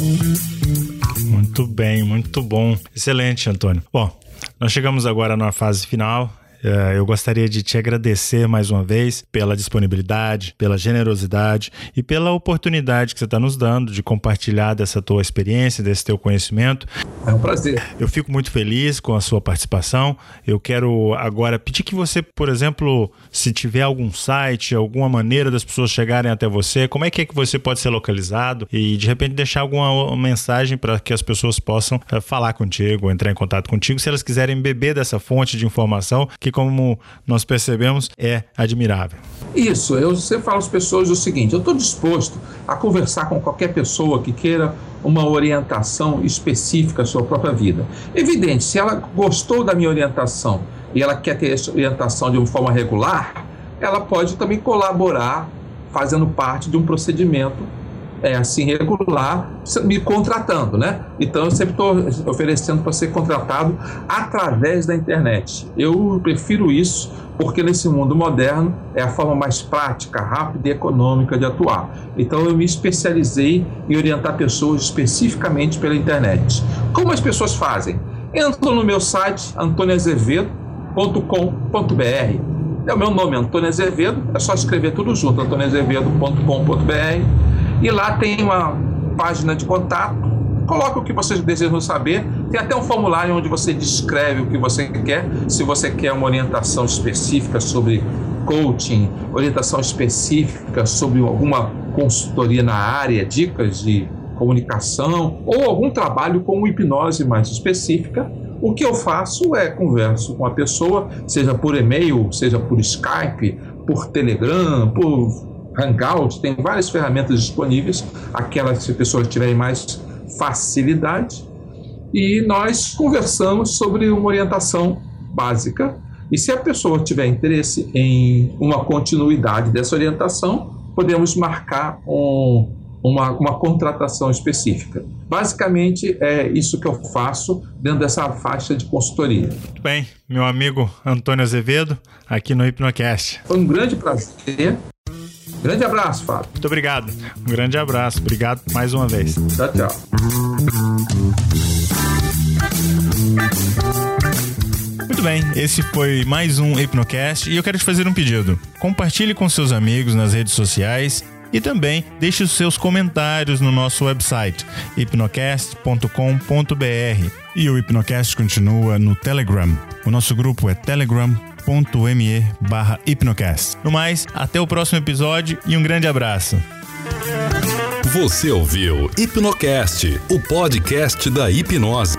Muito bem, muito bom. Excelente, Antônio. Bom, nós chegamos agora na fase final eu gostaria de te agradecer mais uma vez pela disponibilidade, pela generosidade e pela oportunidade que você está nos dando de compartilhar dessa tua experiência, desse teu conhecimento. É um prazer. Eu fico muito feliz com a sua participação. Eu quero agora pedir que você, por exemplo, se tiver algum site, alguma maneira das pessoas chegarem até você, como é que é que você pode ser localizado e de repente deixar alguma mensagem para que as pessoas possam uh, falar contigo, entrar em contato contigo, se elas quiserem beber dessa fonte de informação que que, como nós percebemos, é admirável. Isso, eu sempre falo às pessoas o seguinte: eu estou disposto a conversar com qualquer pessoa que queira uma orientação específica à sua própria vida. Evidente, se ela gostou da minha orientação e ela quer ter essa orientação de uma forma regular, ela pode também colaborar fazendo parte de um procedimento é, assim regular me contratando, né? Então eu sempre estou oferecendo para ser contratado através da internet. Eu prefiro isso porque nesse mundo moderno é a forma mais prática, rápida e econômica de atuar. Então eu me especializei em orientar pessoas especificamente pela internet. Como as pessoas fazem? Entram no meu site antoniazevedo.com.br é o meu nome, Antônio Azevedo. É só escrever tudo junto, antoniazevedo.com.br e lá tem uma página de contato. Coloque o que vocês desejam saber. Tem até um formulário onde você descreve o que você quer. Se você quer uma orientação específica sobre coaching, orientação específica sobre alguma consultoria na área, dicas de comunicação ou algum trabalho com hipnose mais específica, o que eu faço é converso com a pessoa, seja por e-mail, seja por Skype, por Telegram, por Hangout, tem várias ferramentas disponíveis, aquelas que as pessoas tiverem mais facilidade, e nós conversamos sobre uma orientação básica. E se a pessoa tiver interesse em uma continuidade dessa orientação, podemos marcar um, uma, uma contratação específica. Basicamente é isso que eu faço dentro dessa faixa de consultoria. Muito bem, meu amigo Antônio Azevedo, aqui no Hipnocast. Foi um grande prazer. Grande abraço, Fábio. Muito obrigado. Um grande abraço. Obrigado mais uma vez. Tchau, tchau. Muito bem, esse foi mais um Hipnocast e eu quero te fazer um pedido. Compartilhe com seus amigos nas redes sociais e também deixe os seus comentários no nosso website hipnocast.com.br. E o Hipnocast continua no Telegram. O nosso grupo é telegram.me barra hipnocast. No mais, até o próximo episódio e um grande abraço. Você ouviu Hipnocast, o podcast da hipnose.